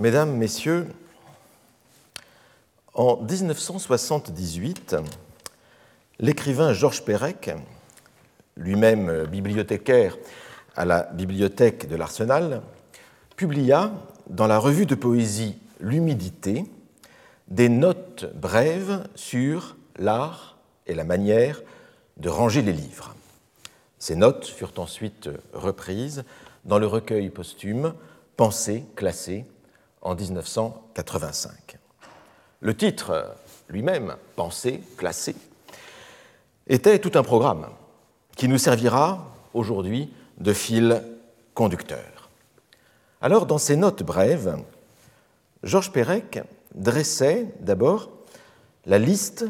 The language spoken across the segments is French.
Mesdames, Messieurs, en 1978, l'écrivain Georges Perec, lui-même bibliothécaire à la bibliothèque de l'Arsenal, publia dans la revue de poésie L'humidité des notes brèves sur l'art et la manière de ranger les livres. Ces notes furent ensuite reprises dans le recueil posthume Pensées classées en 1985. Le titre lui-même, Pensées classées, était tout un programme qui nous servira aujourd'hui de fil conducteur. Alors, dans ces notes brèves, Georges Perec dressait d'abord la liste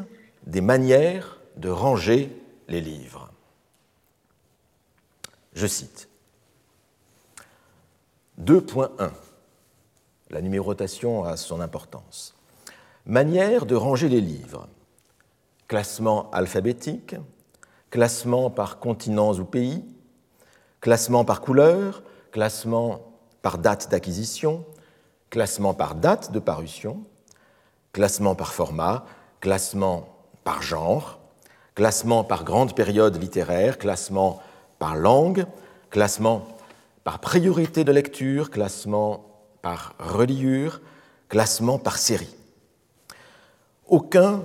des manières de ranger les livres. Je cite 2.1. La numérotation a son importance. Manière de ranger les livres. Classement alphabétique, classement par continents ou pays, classement par couleur, classement par date d'acquisition, classement par date de parution, classement par format, classement par genre, classement par grande période littéraire, classement par langue, classement par priorité de lecture, classement par reliure, classement par série. Aucun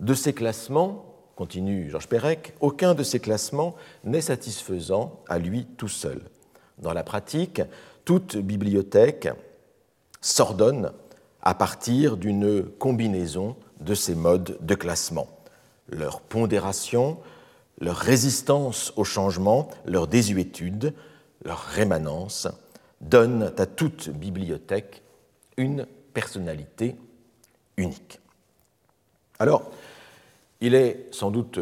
de ces classements, continue Georges Perec, aucun de ces classements n'est satisfaisant à lui tout seul. Dans la pratique, toute bibliothèque s'ordonne à partir d'une combinaison de ces modes de classement. Leur pondération, leur résistance au changement, leur désuétude, leur rémanence donnent à toute bibliothèque une personnalité unique. Alors, il est sans doute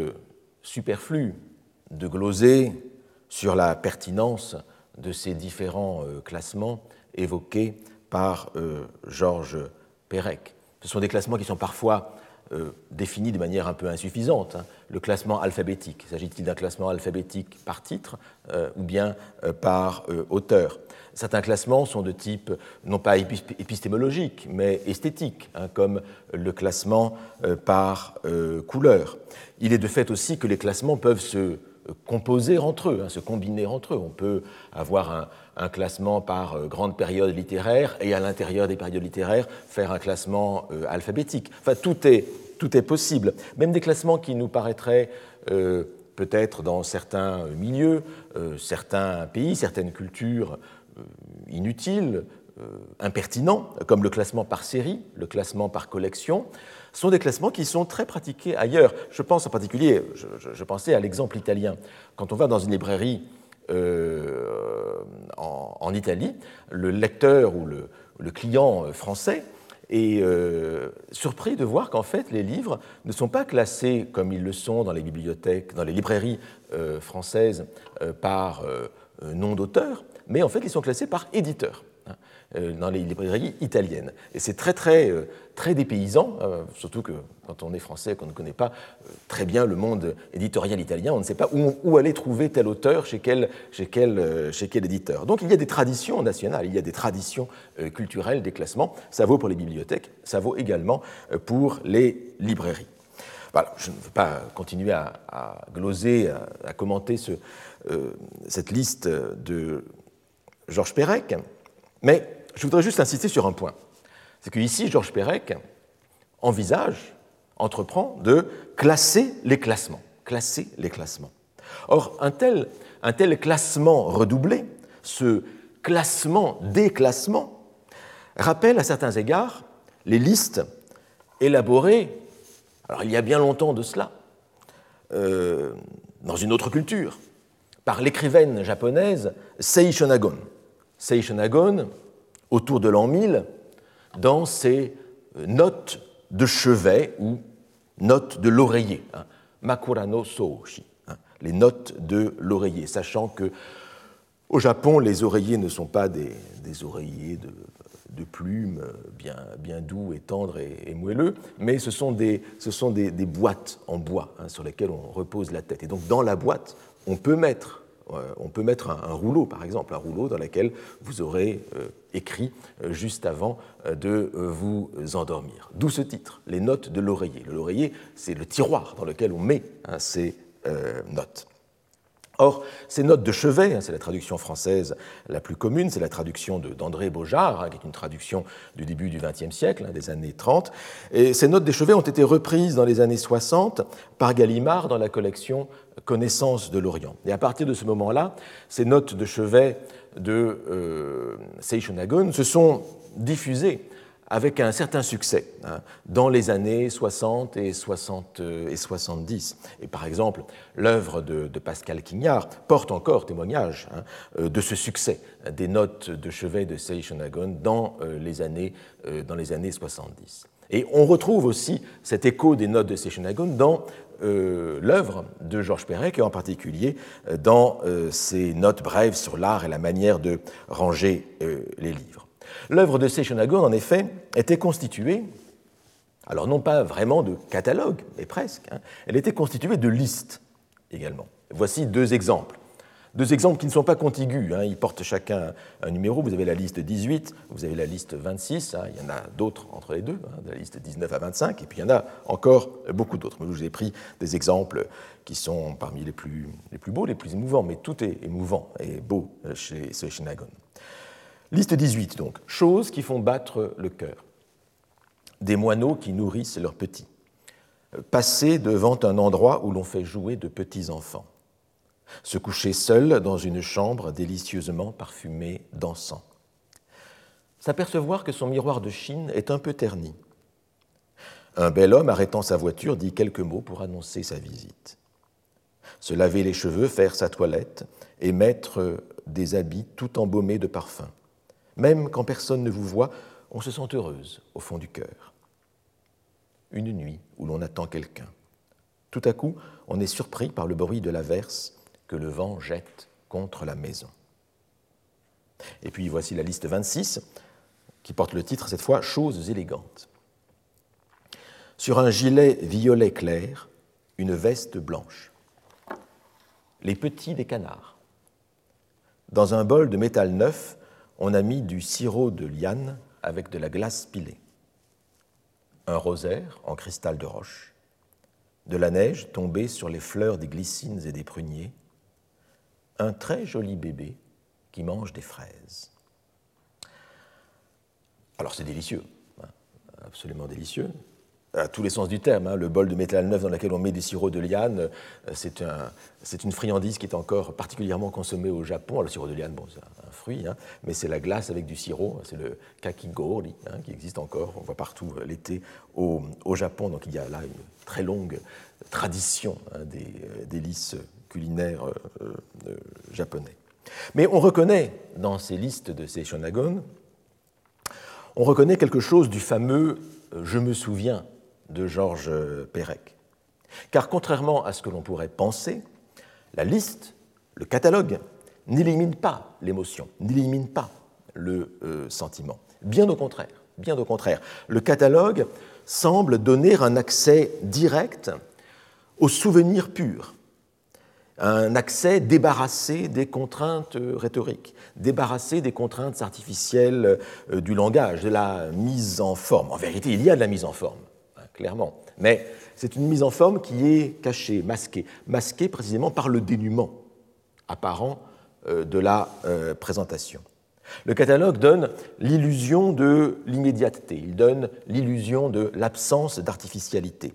superflu de gloser sur la pertinence de ces différents euh, classements évoqués par euh, Georges Perec. Ce sont des classements qui sont parfois euh, définis de manière un peu insuffisante. Hein. Le classement alphabétique, s'agit-il d'un classement alphabétique par titre euh, ou bien euh, par auteur? Certains classements sont de type non pas épistémologique, mais esthétique, hein, comme le classement par couleur. Il est de fait aussi que les classements peuvent se composer entre eux, hein, se combiner entre eux. On peut avoir un, classement par euh, grande période littéraire et à l'intérieur des périodes littéraires faire un classement euh, alphabétique. Enfin, tout est, tout est possible. Même des classements qui nous paraîtraient euh, peut-être dans certains milieux, certains pays, certaines cultures inutiles, impertinents, comme le classement par série, le classement par collection, sont des classements qui sont très pratiqués ailleurs. Je pense en particulier, je, pensais à l'exemple italien. Quand on va dans une librairie euh, en, Italie, le lecteur ou le, client français est euh, surpris de voir qu'en fait les livres ne sont pas classés comme ils le sont dans les bibliothèques, dans les librairies euh, françaises par nom d'auteur, mais en fait ils sont classés par éditeur. Euh, dans les librairies italiennes. Et c'est très, très, euh, très dépaysant, euh, surtout que quand on est français, qu'on ne connaît pas très bien le monde éditorial italien, on ne sait pas où, aller trouver tel auteur chez quel, chez, quel, chez quel éditeur. Donc il y a des traditions nationales, il y a des traditions culturelles, des classements. Ça vaut pour les bibliothèques, ça vaut également pour les librairies. Voilà, je ne veux pas continuer à, gloser, à, commenter ce, cette liste de Georges Perec, mais je voudrais juste insister sur un point. C'est qu'ici, Georges Perec envisage, entreprend de classer les classements. Classer les classements. Or, un tel, classement redoublé, ce classement des classements, rappelle à certains égards les listes élaborées, alors il y a bien longtemps de cela, euh, dans une autre culture, par l'écrivaine japonaise Sei Shonagon. Sei Shonagon, autour de l'an 1000 dans ses euh, notes de chevet ou notes de l'oreiller, hein, Makurano Soushi, hein, les notes de l'oreiller, sachant que au Japon, les oreillers ne sont pas des, oreillers de, plumes bien, bien, doux et tendres et, moelleux, mais ce sont des, ce sont des, boîtes en bois hein, sur lesquelles on repose la tête. Et donc dans la boîte, on peut mettre on peut mettre un, rouleau, par exemple, un rouleau dans lequel vous aurez écrit juste avant de vous endormir. D'où ce titre, les notes de l'oreiller. L'oreiller, c'est le tiroir dans lequel on met hein, ces notes. Or, ces notes de chevet, hein, c'est la traduction française la plus commune, c'est la traduction d'André Beaujard, hein, qui est une traduction du début du XXe siècle, hein, des années 30. Et ces notes de chevet ont été reprises dans les années 60 par Gallimard dans la collection Connaissance de l'Orient. Et à partir de ce moment-là, ces notes de chevet de euh, Seishonagon se sont diffusées avec un certain succès hein, dans les années 60 et, 60 euh, et 70. Par exemple, l'œuvre de, Pascal Quignard porte encore témoignage hein, euh, de ce succès des notes de chevet de Seishonagon dans, euh, les années, dans les années 70. Et on retrouve aussi cet écho des notes de Seishonagon dans l'œuvre de Georges Perec, et en particulier dans ses notes brèves sur l'art et la manière de ranger les livres. L'œuvre de Seishonagon, en effet, était constituée, alors non pas vraiment de catalogue, mais presque, hein, elle était constituée de listes également. Voici deux exemples. Deux exemples qui ne sont pas contigus, hein, ils portent chacun un numéro. Vous avez la liste 18, vous avez la liste 26, hein, il y en a d'autres entre les deux, de la liste 19 à 25, et puis il y en a encore beaucoup d'autres. Je vous ai pris des exemples qui sont parmi les plus, beaux, les plus émouvants, mais tout est émouvant et beau chez Seishonagon. Liste 18 donc. Choses qui font battre le cœur. Des moineaux qui nourrissent leurs petits. Passer devant un endroit où l'on fait jouer de petits enfants. Se coucher seul dans une chambre délicieusement parfumée d'encens. S'apercevoir que son miroir de Chine est un peu terni. Un bel homme arrêtant sa voiture dit quelques mots pour annoncer sa visite. Se laver les cheveux, faire sa toilette et mettre des habits tout embaumés de parfum. Même quand personne ne vous voit, on se sent heureuse au fond du cœur. Une nuit où l'on attend quelqu'un. Tout à coup, on est surpris par le bruit de l'averse que le vent jette contre la maison. Et puis voici la liste 26, qui porte le titre cette fois Choses élégantes. Sur un gilet violet clair, une veste blanche. Les petits des canards. Dans un bol de métal neuf, on a mis du sirop de liane avec de la glace pilée, un rosaire en cristal de roche, de la neige tombée sur les fleurs des glycines et des pruniers, un très joli bébé qui mange des fraises. Alors c'est délicieux, hein, absolument délicieux à tous les sens du terme. Hein. Le bol de métal neuf dans lequel on met des sirops de liane, euh, c'est un, une friandise qui est encore particulièrement consommée au Japon. Alors, le sirop de liane, bon, c'est un, fruit, hein, mais c'est la glace avec du sirop, c'est le kakigori, hein, qui existe encore, on voit partout euh, l'été au, Japon. Donc il y a là une très longue tradition des euh, délices culinaires japonais. Mais on reconnaît dans ces listes de ces shonagon, on reconnaît quelque chose du fameux je me souviens de Georges Perec. Car contrairement à ce que l'on pourrait penser, la liste, le catalogue, n'élimine pas l'émotion, n'élimine pas le euh, sentiment. Bien au contraire, bien au contraire. Le catalogue semble donner un accès direct au souvenir pur, un accès débarrassé des contraintes rhétoriques, débarrassé des contraintes artificielles euh, du langage, de la mise en forme. En vérité, il y a de la mise en forme clairement. Mais c'est une mise en forme qui est cachée, masquée, masquée précisément par le dénuement apparent euh, de la euh, présentation. Le catalogue donne l'illusion de l'immédiateté, il donne l'illusion de l'absence d'artificialité.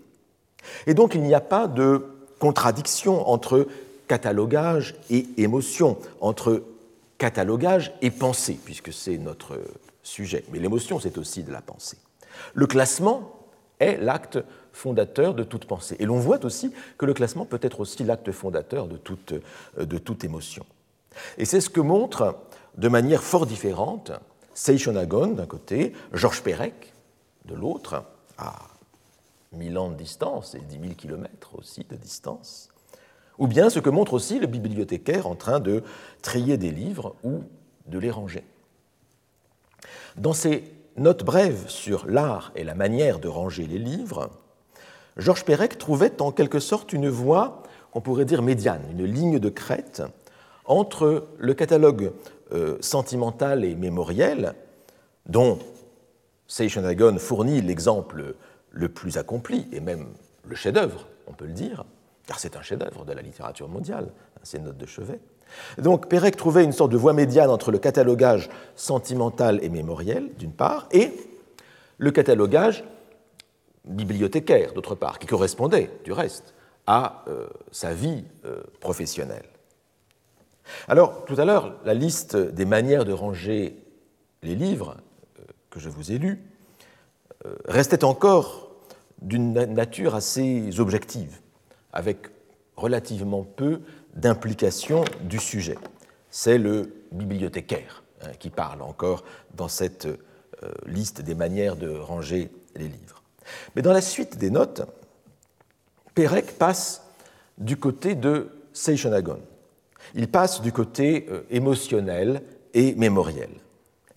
Et donc il n'y a pas de contradiction entre catalogage et émotion, entre catalogage et pensée, puisque c'est notre sujet. Mais l'émotion, c'est aussi de la pensée. Le classement est l'acte fondateur de toute pensée. Et l'on voit aussi que le classement peut être aussi l'acte fondateur de toute, de toute émotion. Et c'est ce que montre de manière fort différente Seishonagon d'un côté, Georges Perec de l'autre, à 1000 ans de distance et 10 000 kilomètres aussi de distance, ou bien ce que montre aussi le bibliothécaire en train de trier des livres ou de les ranger. Dans ces note brève sur l'art et la manière de ranger les livres, Georges Perec trouvait en quelque sorte une voie, qu'on pourrait dire médiane, une ligne de crête entre le catalogue euh, sentimental et mémoriel, dont Seychanagon fournit l'exemple le plus accompli, et même le chef-d'œuvre, on peut le dire, car c'est un chef-d'œuvre de la littérature mondiale, hein, ces notes de chevet. Donc Pérec trouvait une sorte de voie médiane entre le catalogage sentimental et mémoriel, d'une part, et le catalogage bibliothécaire, d'autre part, qui correspondait, du reste, à euh, sa vie euh, professionnelle. Alors, tout à l'heure, la liste des manières de ranger les livres euh, que je vous ai lus restait encore d'une nature assez objective, avec relativement peu d'implication du sujet. C'est le bibliothécaire hein, qui parle encore dans cette liste des manières de ranger les livres. Mais dans la suite des notes, Pérec passe du côté de Seishonagon. Il passe du côté euh, émotionnel et mémoriel.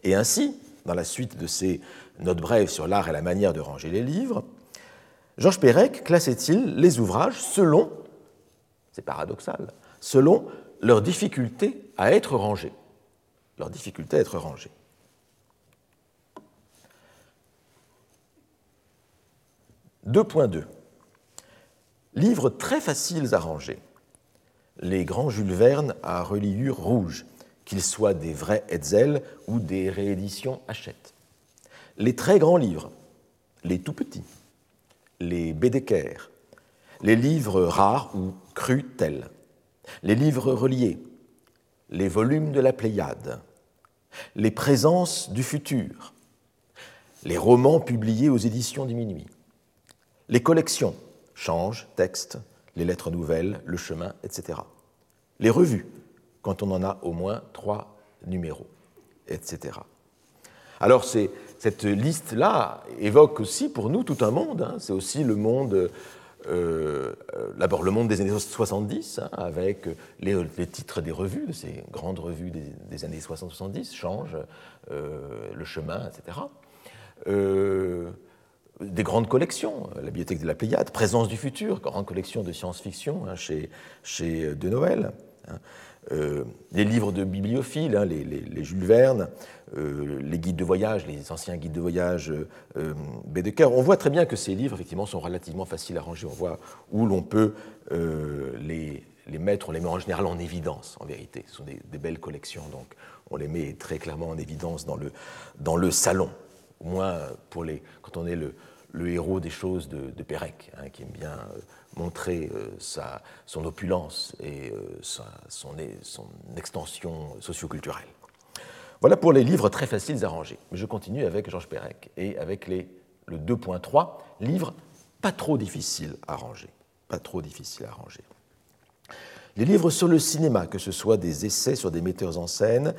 Et ainsi, dans la suite de ses notes brèves sur l'art et la manière de ranger les livres, Georges Pérec classait-il les ouvrages selon, c'est paradoxal, selon leur difficulté à être rangés. Leur difficulté à être rangés. 2.2. Livres très faciles à ranger. Les grands Jules Verne à reliure rouge, qu'ils soient des vrais Hetzel ou des rééditions Hachette. Les très grands livres, les tout petits, les Bédécaires, les livres rares ou crus tels, les livres reliés, les volumes de la Pléiade, les présences du futur, les romans publiés aux éditions du Minuit, les collections, changent, textes, les lettres nouvelles, le chemin, etc. Les revues, quand on en a au moins trois numéros, etc. Alors cette liste-là évoque aussi pour nous tout un monde. Hein. C'est aussi le monde, euh, d'abord le monde des années 70, hein, avec les, titres des revues, de ces grandes revues des, années 60-70, Change, euh, Le chemin, etc des grandes collections, la bibliothèque de la Pléiade, Présence du futur, grande collection de science-fiction hein, chez, euh, De Noël, hein. euh, les livres de bibliophiles, hein, les, Jules Verne, euh, les guides de voyage, les anciens guides de voyage euh, Bédeker. On voit très bien que ces livres, effectivement, sont relativement faciles à ranger. On voit où l'on peut les, les, mettre, on les met en général en évidence, en vérité. Ce sont des, belles collections, donc on les met très clairement en évidence dans le, dans le salon. Au moins, pour les, quand on est le, le héros des choses de, Pérec, hein, qui aime bien euh, montrer euh, sa, son opulence et euh, son, son, extension socioculturelle. Voilà pour les livres très faciles à ranger. Mais je continue avec Georges Pérec et avec les, le 2.3, livres pas trop difficiles à ranger. Pas trop difficiles à ranger. Les livres sur le cinéma, que ce soit des essais sur des metteurs en scène,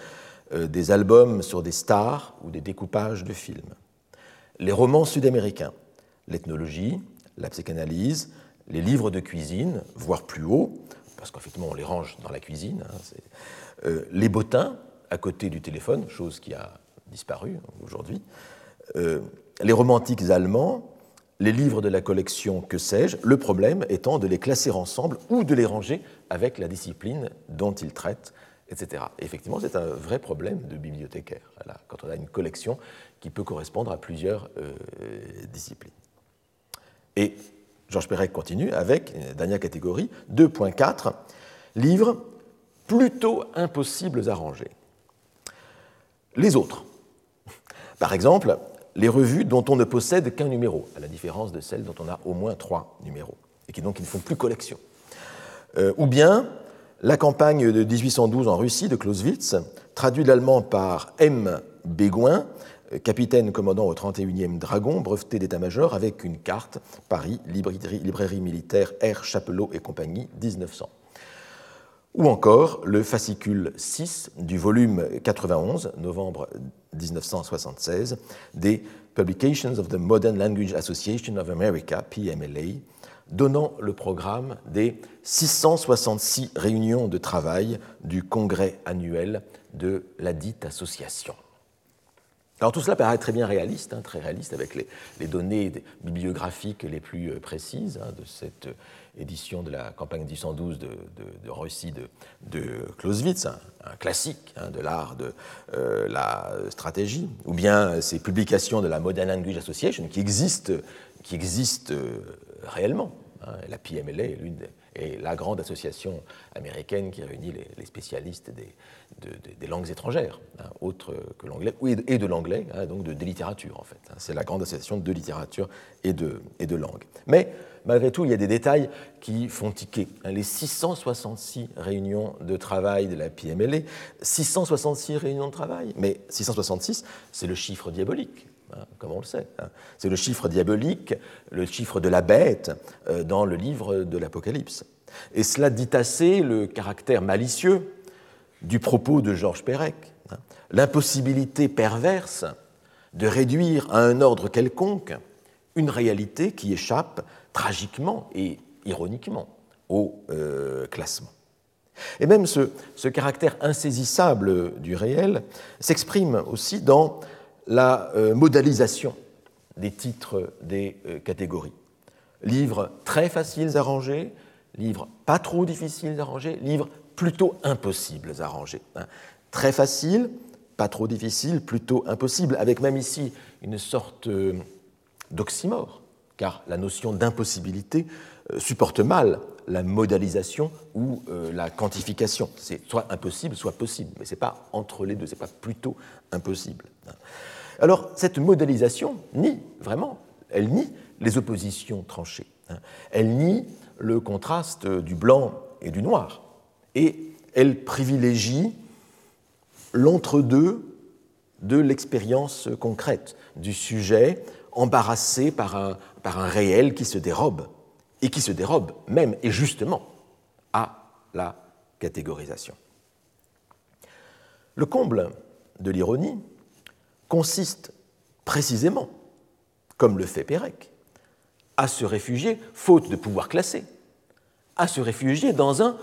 des albums sur des stars ou des découpages de films. Les romans sud-américains, l'ethnologie, la psychanalyse, les livres de cuisine, voire plus haut, parce qu'effectivement on les range dans la cuisine, hein, euh, les bottins à côté du téléphone, chose qui a disparu aujourd'hui, euh, les romantiques allemands, les livres de la collection que sais-je, le problème étant de les classer ensemble ou de les ranger avec la discipline dont ils traitent, etc. effectivement, c'est un vrai problème de bibliothécaire, quand on a une collection qui peut correspondre à plusieurs euh, disciplines. Et Georges Perec continue avec, dernière catégorie, 2.4, livres plutôt impossibles à ranger. Les autres. Par exemple, les revues dont on ne possède qu'un numéro, à la différence de celles dont on a au moins trois numéros, et qui donc ne font plus collection. Euh, ou bien la campagne de 1812 en Russie de Clausewitz, traduit l'allemand par M. Bégoin, capitaine commandant au 31e Dragon, breveté d'état-major, avec une carte, Paris, librairie, militaire R. Chapelot et compagnie, 1900. Ou encore le fascicule 6 du volume 91, novembre 1976, des Publications of the Modern Language Association of America, PMLA, donnant le programme des 666 réunions de travail du congrès annuel de la dite association. Alors tout cela paraît très bien réaliste, hein, très réaliste avec les, données bibliographiques les plus euh, précises hein, de cette édition de la campagne 1812 de, de, de Russie de, de Clausewitz, un, classique hein, de l'art de euh, la stratégie, ou bien ces publications de la Modern Language Association qui existent, qui existent euh, réellement. la PMLA est l'une est la grande association américaine qui réunit les, spécialistes des, langues étrangères, hein, autres que l'anglais, et de l'anglais, hein, donc de, des littératures en fait. Hein. C'est la grande association de littérature et de, et de langue. Mais malgré tout, il y a des détails qui font tiquer. Les 666 réunions de travail de la PMLA, 666 réunions de travail, mais 666, c'est le chiffre diabolique. Hein, comme on le sait. Hein. C'est le chiffre diabolique, le chiffre de la bête euh, dans le livre de l'Apocalypse. Et cela dit assez le caractère malicieux du propos de Georges Perec, hein. l'impossibilité perverse de réduire à un ordre quelconque une réalité qui échappe tragiquement et ironiquement au euh, classement. Et même ce, ce, caractère insaisissable du réel s'exprime aussi dans la euh, modalisation des titres des euh, catégories. Livres très faciles à ranger, livres pas trop difficiles à ranger, livres plutôt impossibles à ranger. Hein. Très facile, pas trop difficile, plutôt impossible, avec même ici une sorte euh, d'oxymore, car la notion d'impossibilité supporte mal la modalisation ou la quantification. C'est soit impossible, soit possible, mais ce n'est pas entre les deux, ce n'est pas plutôt impossible. Alors, cette modélisation nie, vraiment, elle nie les oppositions tranchées. Hein. Elle nie le contraste du blanc et du noir. Et elle privilégie l'entre-deux de l'expérience concrète du sujet embarrassé par un réel qui se dérobe, et qui se dérobe même et justement à la catégorisation. Le comble de l'ironie, consiste précisément, comme le fait Pérec, à se réfugier, faute de pouvoir classer, à se réfugier dans un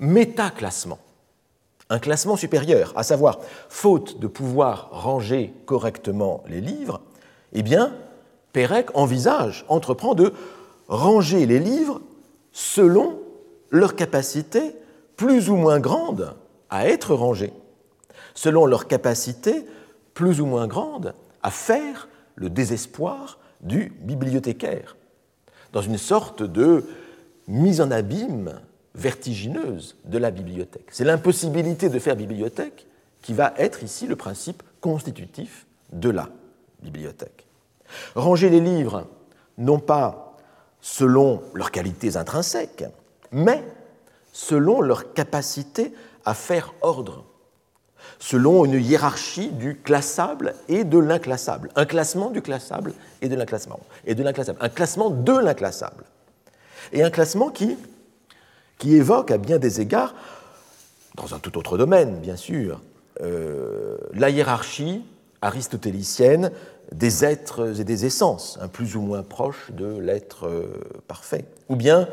métaclassement, un classement supérieur, à savoir, faute de pouvoir ranger correctement les livres, eh bien, Pérec envisage, entreprend de ranger les livres selon leur capacité plus ou moins grande à être rangés, selon leur capacité plus ou moins grande à faire le désespoir du bibliothécaire, dans une sorte de mise en abîme vertigineuse de la bibliothèque. C'est l'impossibilité de faire bibliothèque qui va être ici le principe constitutif de la bibliothèque. Ranger les livres, non pas selon leurs qualités intrinsèques, mais selon leur capacité à faire ordre selon une hiérarchie du classable et de l'inclassable. Un classement du classable et de l'inclassement. Et de l'inclassable. Un classement de l'inclassable. Et un classement qui, qui évoque à bien des égards, dans un tout autre domaine, bien sûr, euh, la hiérarchie aristotélicienne des êtres et des essences, un plus ou moins proche de l'être euh, parfait. Ou bien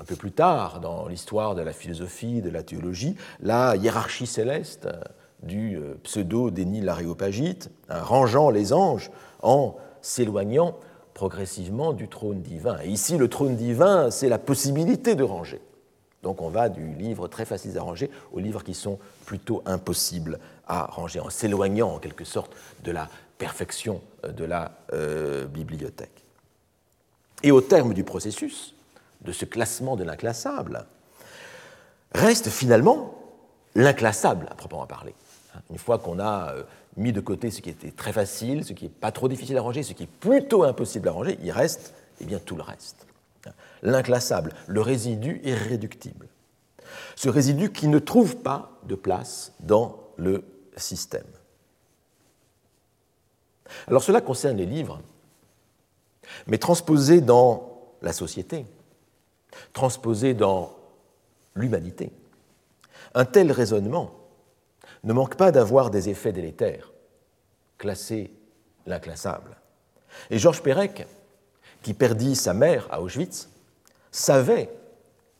un peu plus tard dans l'histoire de la philosophie, de la théologie, la hiérarchie céleste du euh, pseudo-déni l'aréopagite, hein, rangeant les anges en s'éloignant progressivement du trône divin. Et ici, le trône divin, c'est la possibilité de ranger. Donc on va du livre très facile à ranger aux livres qui sont plutôt impossibles à ranger, en s'éloignant en quelque sorte de la perfection euh, de la euh, bibliothèque. Et au terme du processus, de ce classement de l'inclassable, reste finalement l'inclassable à proprement parler. Une fois qu'on a euh, mis de côté ce qui était très facile, ce qui n'est pas trop difficile à ranger, ce qui est plutôt impossible à ranger, il reste eh bien, tout le reste. L'inclassable, le résidu irréductible. Ce résidu qui ne trouve pas de place dans le système. Alors cela concerne les livres, mais transposé dans la société, transposé dans l'humanité. Un tel raisonnement ne manque pas d'avoir des effets délétères, classer l'inclassable. Et Georges Perec, qui perdit sa mère à Auschwitz, savait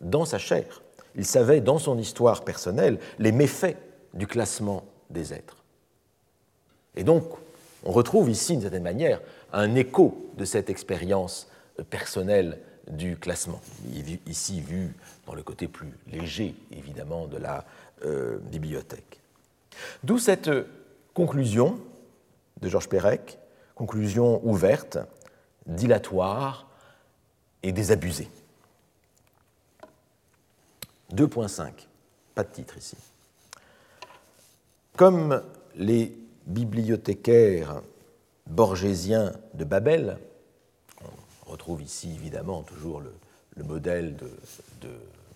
dans sa chair, il savait dans son histoire personnelle les méfaits du classement des êtres. Et donc, on retrouve ici, d'une certaine manière, un écho de cette expérience personnelle du classement, ici vu dans le côté plus léger, évidemment, de la euh, bibliothèque. D'où cette conclusion de Georges Perec, conclusion ouverte, dilatoire et désabusée. 2.5, pas de titre ici. Comme les bibliothécaires borgésiens de Babel, retrouve ici évidemment toujours le, modèle de,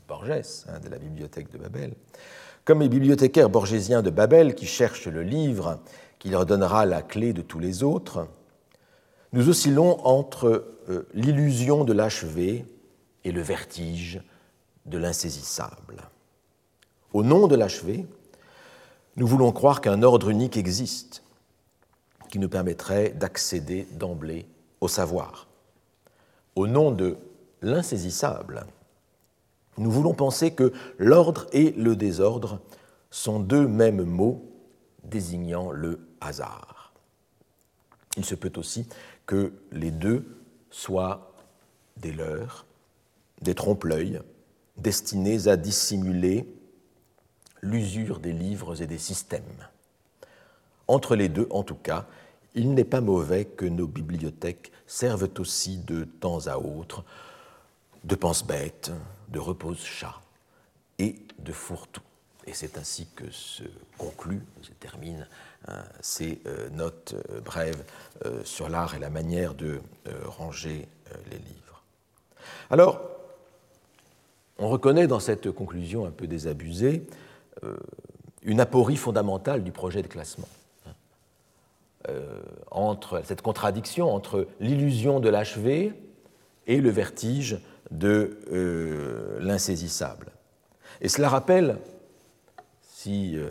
Borges, hein, de la bibliothèque de Babel, comme les bibliothécaires borgésiens de Babel qui cherchent le livre qui leur donnera la clé de tous les autres, nous oscillons entre euh, l'illusion de l'achevé et le vertige de l'insaisissable. Au nom de l'achevé, nous voulons croire qu'un ordre unique existe qui nous permettrait d'accéder d'emblée au savoir. Au nom de l'insaisissable, nous voulons penser que l'ordre et le désordre sont deux mêmes mots désignant le hasard. Il se peut aussi que les deux soient des leurs, des trompe-l'œil, destinés à dissimuler l'usure des livres et des systèmes. Entre les deux, en tout cas, il n'est pas mauvais que nos bibliothèques servent aussi de temps à autre de pense-bête, de repose-chat et de fourre-tout. Et c'est ainsi que se conclut, se termine hein, ces euh, notes euh, brèves euh, sur l'art et la manière de ranger les livres. Alors, on reconnaît dans cette conclusion un peu désabusée une aporie fondamentale du projet de classement. Hein. entre cette contradiction entre l'illusion de l'achevé et le vertige de l'insaisissable. Et cela rappelle si euh,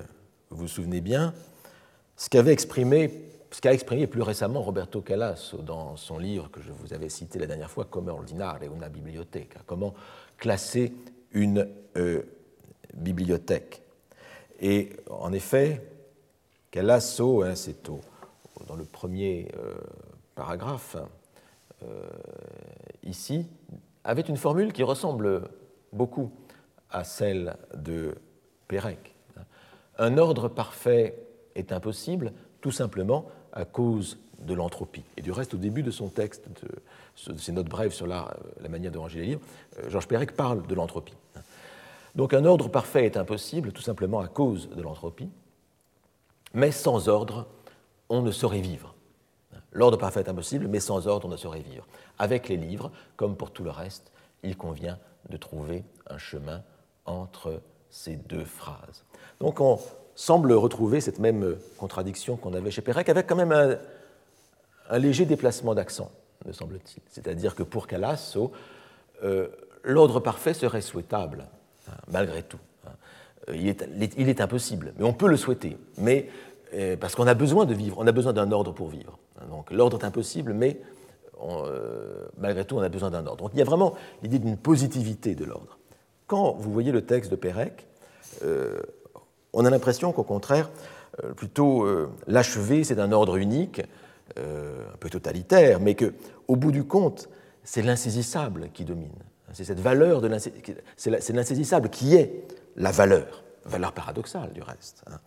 vous vous souvenez bien, ce qu'avait exprimé, qu'a exprimé plus récemment Roberto Calasso dans son livre que je vous avais cité la dernière fois, Come ordinare una biblioteca, comment classer une euh, bibliothèque. Et en effet, Calasso, hein, c'est dans le premier euh, paragraphe ici, avait une formule qui ressemble beaucoup à celle de Pérec un ordre parfait est impossible tout simplement à cause de l'entropie. Et du reste, au début de son texte, de, ses notes brèves sur la, manière de ranger les livres, euh, Georges Perec parle de l'entropie. Donc un ordre parfait est impossible tout simplement à cause de l'entropie, mais sans ordre, on ne saurait vivre. L'ordre parfait est impossible, mais sans ordre, on ne saurait vivre. Avec les livres, comme pour tout le reste, il convient de trouver un chemin entre ces deux phrases. Donc on semble retrouver cette même contradiction qu'on avait chez Pérec, avec quand même un, léger déplacement d'accent, me semble-t-il. C'est-à-dire que pour Calasso, euh, l'ordre parfait serait souhaitable, hein, malgré tout. Hein. Il, est, impossible, mais on peut le souhaiter, mais, parce qu'on a besoin de vivre, on a besoin d'un ordre pour vivre. Donc l'ordre est impossible, mais euh, malgré tout, on a besoin d'un ordre. Donc il y a vraiment l'idée d'une positivité de l'ordre. Quand vous voyez le texte de Pérec, on a l'impression qu'au contraire, euh, plutôt euh, l'achevé, c'est un ordre unique, euh, un peu totalitaire, mais qu'au bout du compte, c'est l'insaisissable qui domine. C'est cette valeur de l'insaisissable qui est la valeur, valeur paradoxale du reste, hein,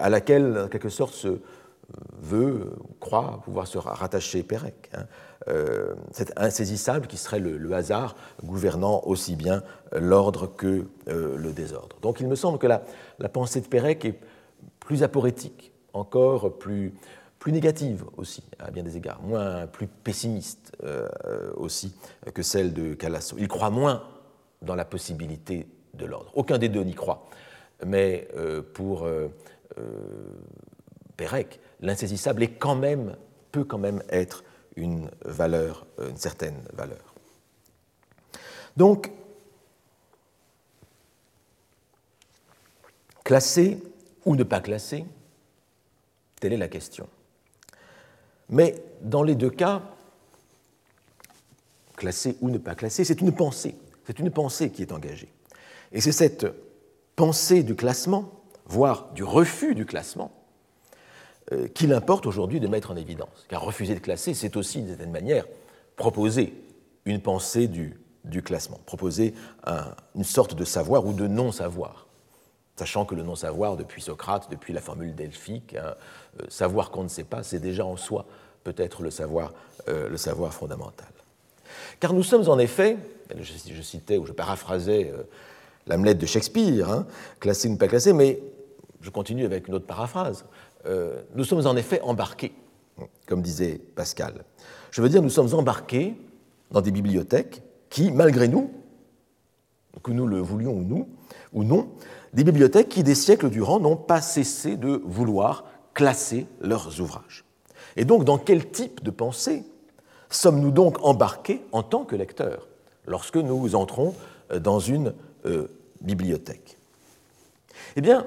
à laquelle, en quelque sorte, se veut, croit pouvoir se rattacher Pérec. Hein. Euh, cet insaisissable qui serait le, hasard gouvernant aussi bien l'ordre que euh, le désordre. Donc il me semble que la, pensée de Pérec est plus aporétique, encore plus, plus négative aussi, à bien des égards, moins plus pessimiste euh, aussi que celle de Calasso. Il croit moins dans la possibilité de l'ordre. Aucun des deux n'y croit. Mais pour Pérec, l'insaisissable est quand même, peut quand même être une valeur, une certaine valeur. Donc, classer ou ne pas classer, telle est la question. Mais dans les deux cas, classer ou ne pas classer, c'est une pensée. C'est une pensée qui est engagée. Et c'est cette pensée du classement, voire du refus du classement, euh, qu'il importe aujourd'hui de mettre en évidence. Car refuser de classer, c'est aussi, d'une certaine manière, proposer une pensée du, du classement, proposer une sorte de savoir ou de non-savoir. Sachant que le non-savoir, depuis Socrate, depuis la formule delphique, hein, euh, savoir qu'on ne sait pas, c'est déjà en soi peut-être le savoir, euh, le savoir fondamental. Car nous sommes en effet, je, citais ou je paraphrasais l'Hamlet de Shakespeare, hein, classé ou pas classé, mais je continue avec une autre paraphrase. Euh, nous sommes en effet embarqués, comme disait Pascal. Je veux dire, nous sommes embarqués dans des bibliothèques qui, malgré nous, que nous le voulions ou, non, des bibliothèques qui, des siècles durant, n'ont pas cessé de vouloir classer leurs ouvrages. Et donc, dans quel type de pensée sommes-nous donc embarqués en tant que lecteurs lorsque nous entrons dans une euh, bibliothèque Eh bien,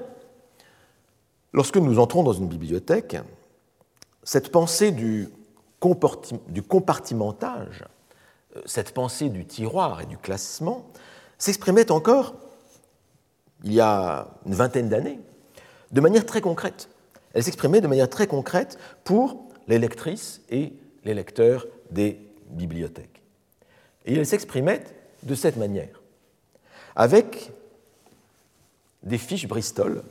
lorsque nous entrons dans une bibliothèque, cette pensée du, compartimentage, euh, cette pensée du tiroir et du classement s'exprimait encore, il y a une vingtaine d'années, de manière très concrète. Elle s'exprimait de manière très concrète pour les lectrices et les lecteurs des bibliothèques. Et elle s'exprimait de cette manière, avec des fiches Bristol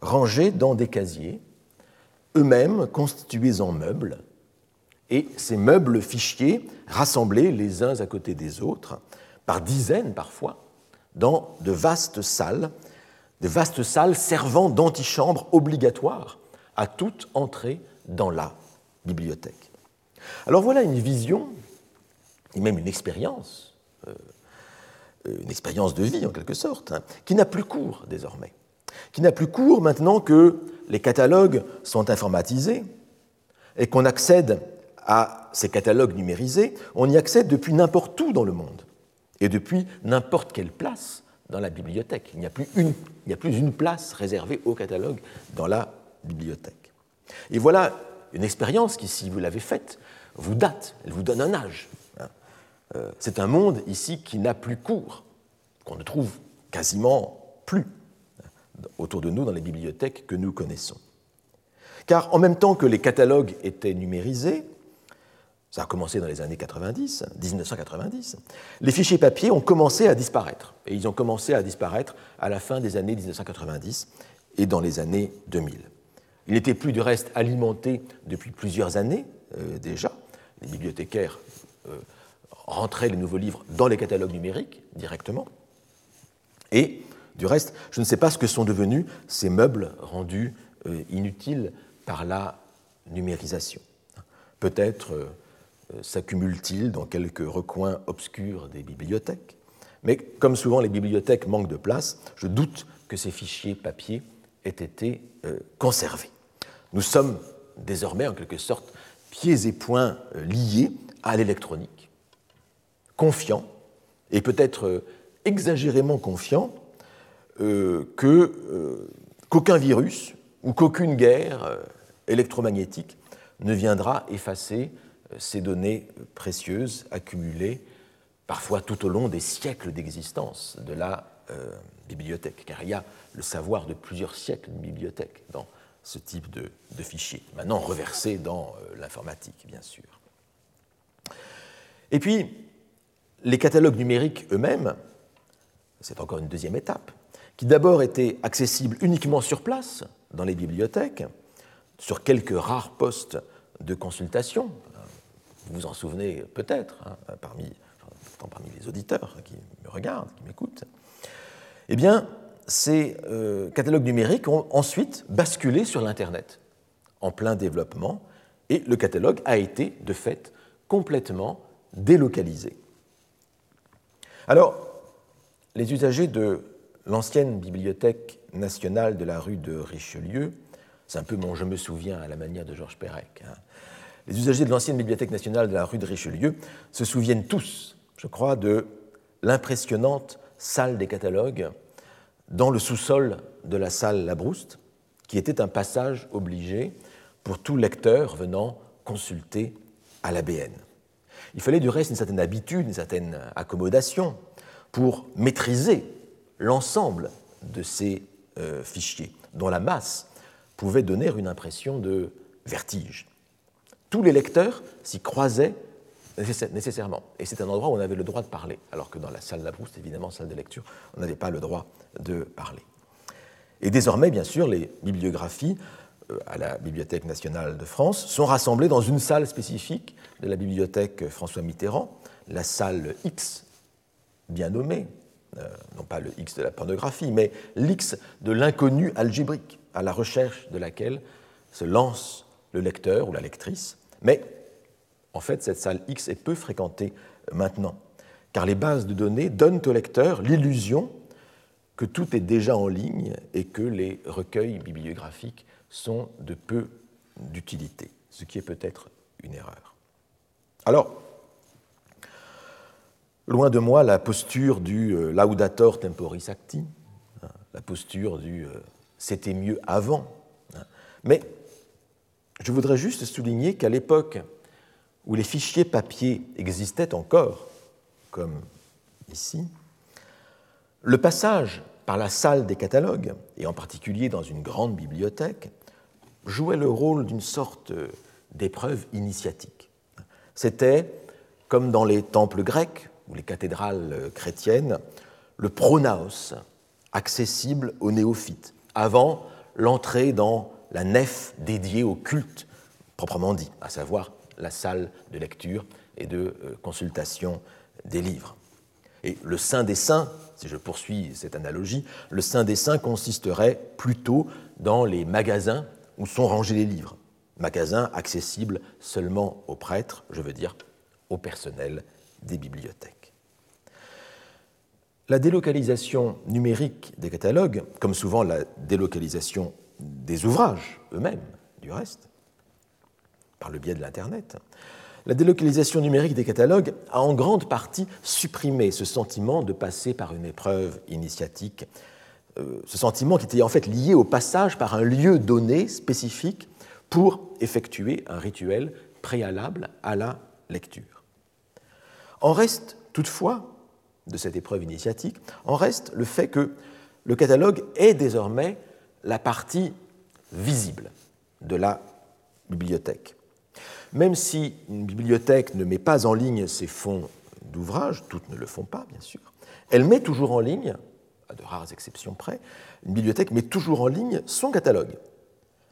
rangées dans des casiers, eux-mêmes constitués en meubles, et ces meubles fichiers rassemblés les uns à côté des autres, par dizaines parfois, dans de vastes salles, de vastes salles servant d'antichambre obligatoire à toute entrée dans la bibliothèque. Alors voilà une vision, et même une expérience, euh, une expérience de vie en quelque sorte, hein, qui n'a plus cours désormais, qui n'a plus cours maintenant que les catalogues sont informatisés et qu'on accède à ces catalogues numérisés, on y accède depuis n'importe où dans le monde et depuis n'importe quelle place dans la bibliothèque. Il n'y a, plus une, il a plus une place réservée au catalogue dans la bibliothèque. Et voilà une expérience qui, si vous l'avez faite, vous date, elle vous donne un âge. Euh, c'est un monde ici qui n'a plus cours, qu'on ne trouve quasiment plus hein, autour de nous dans les bibliothèques que nous connaissons. Car en même temps que les catalogues étaient numérisés, ça a commencé dans les années 90, 1990, les fichiers papier ont commencé à disparaître. Et ils ont commencé à disparaître à la fin des années 1990 et dans les années 2000. Il n'était plus du reste alimenté depuis plusieurs années euh, déjà. Les bibliothécaires euh, rentraient les nouveaux livres dans les catalogues numériques directement. Et du reste, je ne sais pas ce que sont devenus ces meubles rendus euh, inutiles par la numérisation. Peut-être s'accumulent-ils dans quelques recoins obscurs des bibliothèques. Mais comme souvent les bibliothèques manquent de place, je doute que ces fichiers papier aient été conservés. Nous sommes désormais en quelque sorte pieds et poings euh, liés à l'électronique, confiants, et peut-être euh, exagérément confiants, euh, qu'aucun virus ou qu'aucune guerre électromagnétique ne viendra effacer ces données précieuses accumulées parfois tout au long des siècles d'existence de la bibliothèque, car il y a le savoir de plusieurs siècles de bibliothèque dans ce type de, de fichier, maintenant reversé dans euh, l'informatique, bien sûr. Et puis, les catalogues numériques eux-mêmes, c'est encore une deuxième étape, qui d'abord étaient accessibles uniquement sur place, dans les bibliothèques, sur quelques rares postes de consultation. Vous vous en souvenez peut-être, hein, parmi, les auditeurs qui me regardent, qui m'écoutent. Eh bien, ces euh, catalogues numériques ont ensuite basculé sur l'Internet, en plein développement, et le catalogue a été, de fait, complètement délocalisé. Alors, les usagers de l'ancienne bibliothèque nationale de la rue de Richelieu, c'est un peu mon je me souviens à la manière de Georges Perec, hein. les usagers de l'ancienne bibliothèque nationale de la rue de Richelieu se souviennent tous, je crois, de l'impressionnante salle des catalogues dans le sous-sol de la salle Labrouste, qui était un passage obligé pour tout lecteur venant consulter à l'ABN. Il fallait du reste une certaine habitude, une certaine accommodation pour maîtriser l'ensemble de ces euh, fichiers, dont la masse pouvait donner une impression de vertige. Tous les lecteurs s'y croisaient nécessairement. Et c'est un endroit où on avait le droit de parler, alors que dans la salle Labrouste, évidemment, salle de lecture, on n'avait pas le droit de parler. Et désormais, bien sûr, les bibliographies à la Bibliothèque nationale de France sont rassemblées dans une salle spécifique de la bibliothèque François Mitterrand, la salle X, bien nommée, euh, non pas le X de la pornographie, mais l'X de l'inconnu algébrique, à la recherche de laquelle se lance le lecteur ou la lectrice. Mais en fait, cette salle X est peu fréquentée maintenant, car les bases de données donnent au lecteur l'illusion que tout est déjà en ligne et que les recueils bibliographiques sont de peu d'utilité, ce qui est peut-être une erreur. Alors, loin de moi la posture du euh, laudator temporis acti, hein, la posture du euh, c'était mieux avant, hein. mais je voudrais juste souligner qu'à l'époque où les fichiers papier existaient encore, comme ici, le passage par la salle des catalogues, et en particulier dans une grande bibliothèque, jouait le rôle d'une sorte d'épreuve initiatique. C'était, comme dans les temples grecs ou les cathédrales chrétiennes, le pronaos, accessible aux néophytes, avant l'entrée dans la nef dédiée au culte proprement dit, à savoir la salle de lecture et de euh, consultation des livres. Et le Saint des Saints, si je poursuis cette analogie, le Saint des Saints consisterait plutôt dans les magasins où sont rangés les livres, magasins accessibles seulement aux prêtres, je veux dire au personnel des bibliothèques. La délocalisation numérique des catalogues, comme souvent la délocalisation des ouvrages eux-mêmes, du reste, par le biais de l'Internet, la délocalisation numérique des catalogues a en grande partie supprimé ce sentiment de passer par une épreuve initiatique, euh, ce sentiment qui était en fait lié au passage par un lieu donné spécifique pour effectuer un rituel préalable à la lecture. En reste toutefois, de cette épreuve initiatique, en reste le fait que le catalogue est désormais la partie visible de la bibliothèque. Même si une bibliothèque ne met pas en ligne ses fonds d'ouvrages, toutes ne le font pas, bien sûr, elle met toujours en ligne, à de rares exceptions près, une bibliothèque met toujours en ligne son catalogue.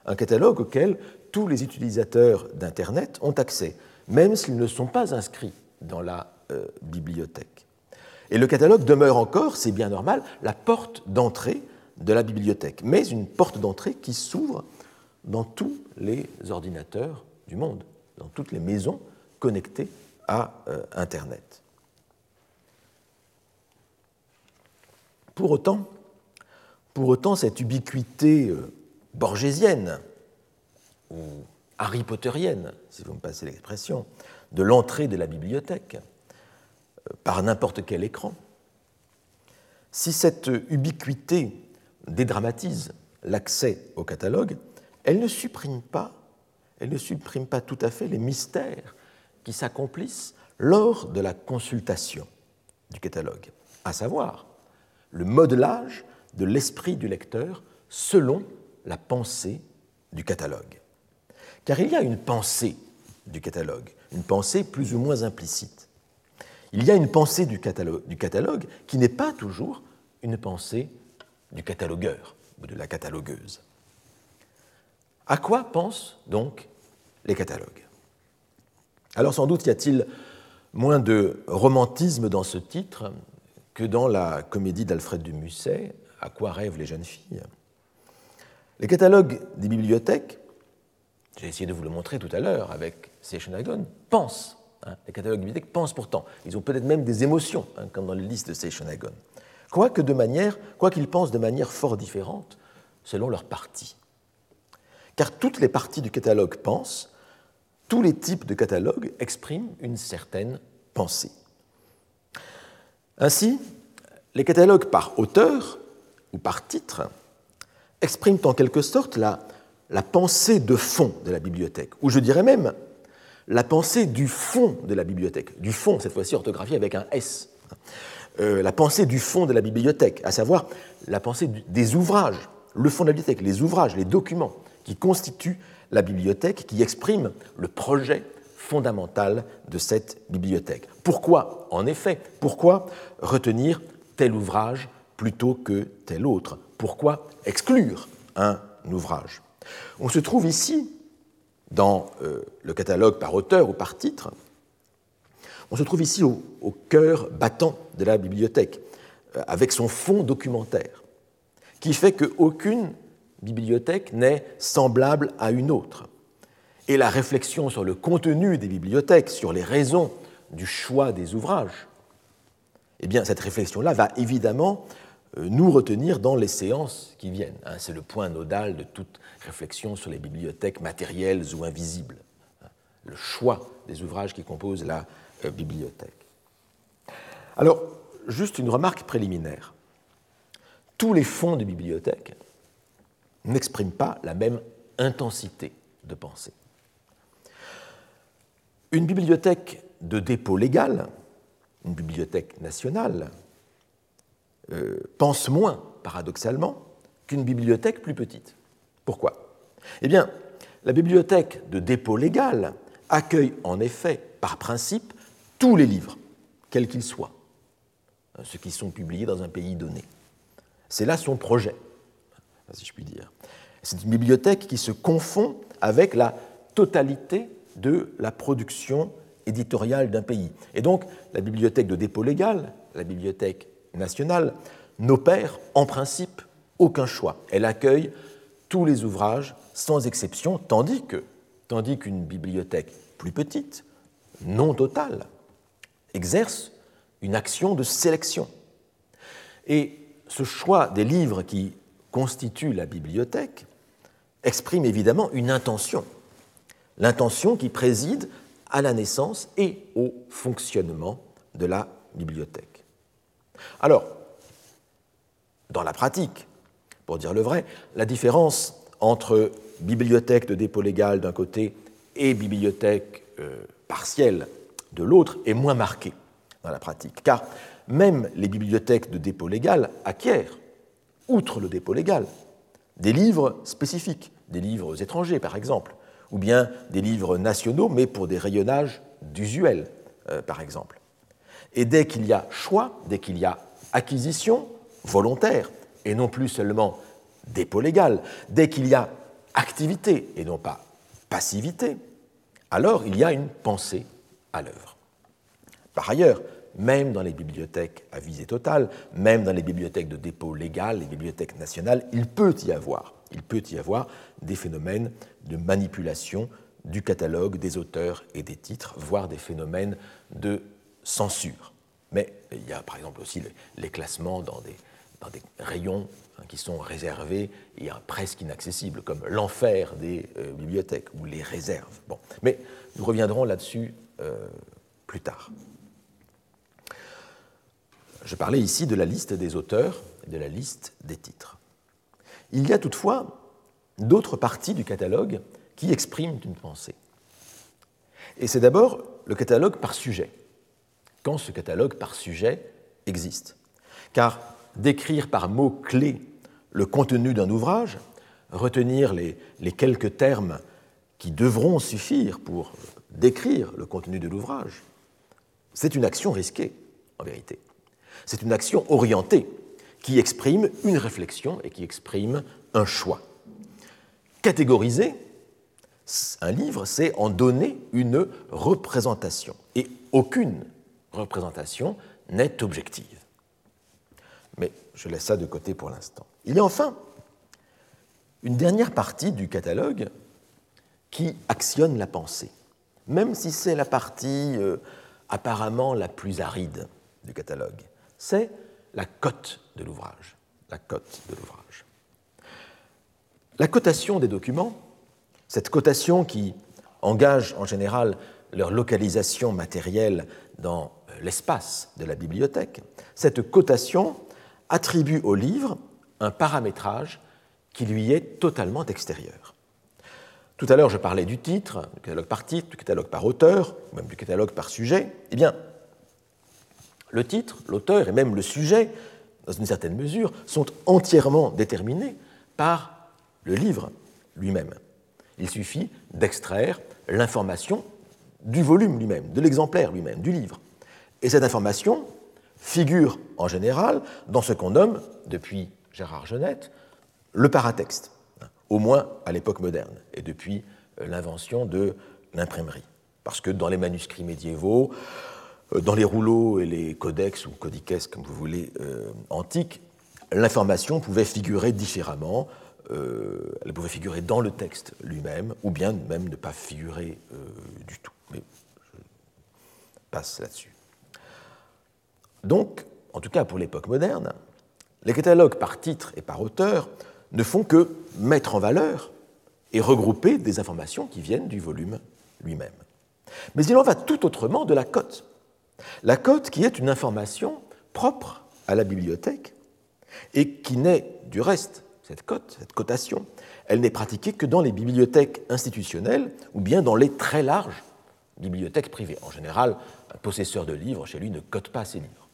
Un catalogue auquel tous les utilisateurs d'Internet ont accès, même s'ils ne sont pas inscrits dans la euh, bibliothèque. Et le catalogue demeure encore, c'est bien normal, la porte d'entrée de la bibliothèque, mais une porte d'entrée qui s'ouvre dans tous les ordinateurs du monde dans toutes les maisons connectées à euh, Internet. Pour autant, cette ubiquité euh, borgésienne ou Harry Potterienne, si vous me passez l'expression, de l'entrée de la bibliothèque euh, par n'importe quel écran, si cette ubiquité dédramatise l'accès au catalogue, elle ne supprime pas elle ne supprime pas tout à fait les mystères qui s'accomplissent lors de la consultation du catalogue, à savoir le modelage de l'esprit du lecteur selon la pensée du catalogue. Car il y a une pensée du catalogue, une pensée plus ou moins implicite. Il y a une pensée du catalogue, qui n'est pas toujours une pensée du catalogueur ou de la catalogueuse. À quoi pensent donc les catalogues? Alors sans doute y a-t-il moins de romantisme dans ce titre que dans la comédie d'Alfred de Musset, À quoi rêvent les jeunes filles? Les catalogues des bibliothèques, j'ai essayé de vous le montrer tout à l'heure avec Seychelles pensent. Hein, les catalogues des bibliothèques pensent pourtant. Ils ont peut-être même des émotions, hein, comme dans les listes de de manière, quoi qu'ils pensent de manière fort différente selon leur partie car toutes les parties du catalogue pensent, tous les types de catalogues expriment une certaine pensée. Ainsi, les catalogues par auteur ou par titre expriment en quelque sorte la, pensée de fond de la bibliothèque, ou je dirais même la pensée du fond de la bibliothèque, du fond cette fois-ci orthographié avec un S, euh, la pensée du fond de la bibliothèque, à savoir la pensée des ouvrages, le fond de la bibliothèque, les ouvrages, les documents qui constitue la bibliothèque, qui exprime le projet fondamental de cette bibliothèque. Pourquoi, en effet, pourquoi retenir tel ouvrage plutôt que tel autre? Pourquoi exclure un ouvrage? On se trouve ici, dans euh, le catalogue par auteur ou par titre, on se trouve ici au, cœur battant de la bibliothèque, euh, avec son fond documentaire, qui fait qu'aucune bibliothèque n'est semblable à une autre. Et la réflexion sur le contenu des bibliothèques, sur les raisons du choix des ouvrages, eh bien, cette réflexion-là va évidemment euh, nous retenir dans les séances qui viennent. Hein. C'est le point nodal de toute réflexion sur les bibliothèques matérielles ou invisibles. Hein. Le choix des ouvrages qui composent la euh, bibliothèque. Alors, juste une remarque préliminaire. Tous les fonds de bibliothèque n'expriment pas la même intensité de pensée. Une bibliothèque de dépôt légal, une bibliothèque nationale, euh, pense moins, paradoxalement, qu'une bibliothèque plus petite. Pourquoi? Eh bien, la bibliothèque de dépôt légal accueille en effet, par principe, tous les livres, quels qu'ils soient, hein, ceux qui sont publiés dans un pays donné. C'est là son projet, si je puis dire. C'est une bibliothèque qui se confond avec la totalité de la production éditoriale d'un pays. Et donc, la bibliothèque de dépôt légal, la bibliothèque nationale, n'opère en principe aucun choix. Elle accueille tous les ouvrages sans exception, tandis tandis qu'une bibliothèque plus petite, non totale, exerce une action de sélection. Et ce choix des livres qui constituent la bibliothèque exprime évidemment une intention, l'intention qui préside à la naissance et au fonctionnement de la bibliothèque. Alors, dans la pratique, pour dire le vrai, la différence entre bibliothèque de dépôt légal d'un côté et bibliothèque euh, partielle de l'autre est moins marquée dans la pratique, car même les bibliothèques de dépôt légal acquièrent, outre le dépôt légal, des livres spécifiques, des livres étrangers par exemple, ou bien des livres nationaux, mais pour des rayonnages d'usuel, euh, par exemple. Et dès qu'il y a choix, dès qu'il y a acquisition volontaire, et non plus seulement dépôt légal, dès qu'il y a activité et non pas passivité, alors il y a une pensée à l'œuvre. Par ailleurs, même dans les bibliothèques à visée totale, même dans les bibliothèques de dépôt légal, les bibliothèques nationales, il peut y avoir, il peut y avoir des phénomènes de manipulation du catalogue des auteurs et des titres, voire des phénomènes de censure. Mais il y a par exemple aussi les classements dans des, rayons hein, qui sont réservés et presque inaccessibles, comme l'enfer des euh, bibliothèques ou les réserves. Bon. Mais nous reviendrons là-dessus euh, plus tard. Je parlais ici de la liste des auteurs et de la liste des titres. Il y a toutefois d'autres parties du catalogue qui expriment une pensée. Et c'est d'abord le catalogue par sujet, quand ce catalogue par sujet existe. Car décrire par mots-clés le contenu d'un ouvrage, retenir les, les, quelques termes qui devront suffire pour décrire le contenu de l'ouvrage, c'est une action risquée, en vérité. C'est une action orientée qui exprime une réflexion et qui exprime un choix. Catégoriser un livre, c'est en donner une représentation. Et aucune représentation n'est objective. Mais je laisse ça de côté pour l'instant. Il y a enfin une dernière partie du catalogue qui actionne la pensée, même si c'est la partie euh, apparemment la plus aride du catalogue. C'est la cote de l'ouvrage. La cotation des documents, cette cotation qui engage en général leur localisation matérielle dans l'espace de la bibliothèque, cette cotation attribue au livre un paramétrage qui lui est totalement extérieur. Tout à l'heure, je parlais du titre, du catalogue par titre, du catalogue par auteur, même du catalogue par sujet. Eh bien, le titre, l'auteur et même le sujet, dans une certaine mesure, sont entièrement déterminés par le livre lui-même. Il suffit d'extraire l'information du volume lui-même, de l'exemplaire lui-même, du livre. Et cette information figure en général dans ce qu'on nomme, depuis Gérard Genette, le paratexte, au moins à l'époque moderne, et depuis l'invention de l'imprimerie. Parce que dans les manuscrits médiévaux, dans les rouleaux et les codex ou codices, comme vous voulez, euh, antiques, l'information pouvait figurer différemment. elle pouvait figurer dans le texte lui-même, ou bien même ne pas figurer du tout. Mais je passe là-dessus. Donc, en tout cas pour l'époque moderne, les catalogues par titre et par auteur ne font que mettre en valeur et regrouper des informations qui viennent du volume lui-même. Mais il en va tout autrement de la cote. La cote qui est une information propre à la bibliothèque et qui n'est, du reste, cette cote, cette cotation, elle n'est pratiquée que dans les bibliothèques institutionnelles ou bien dans les très larges bibliothèques privées. En général, un possesseur de livres chez lui ne cote pas ses livres.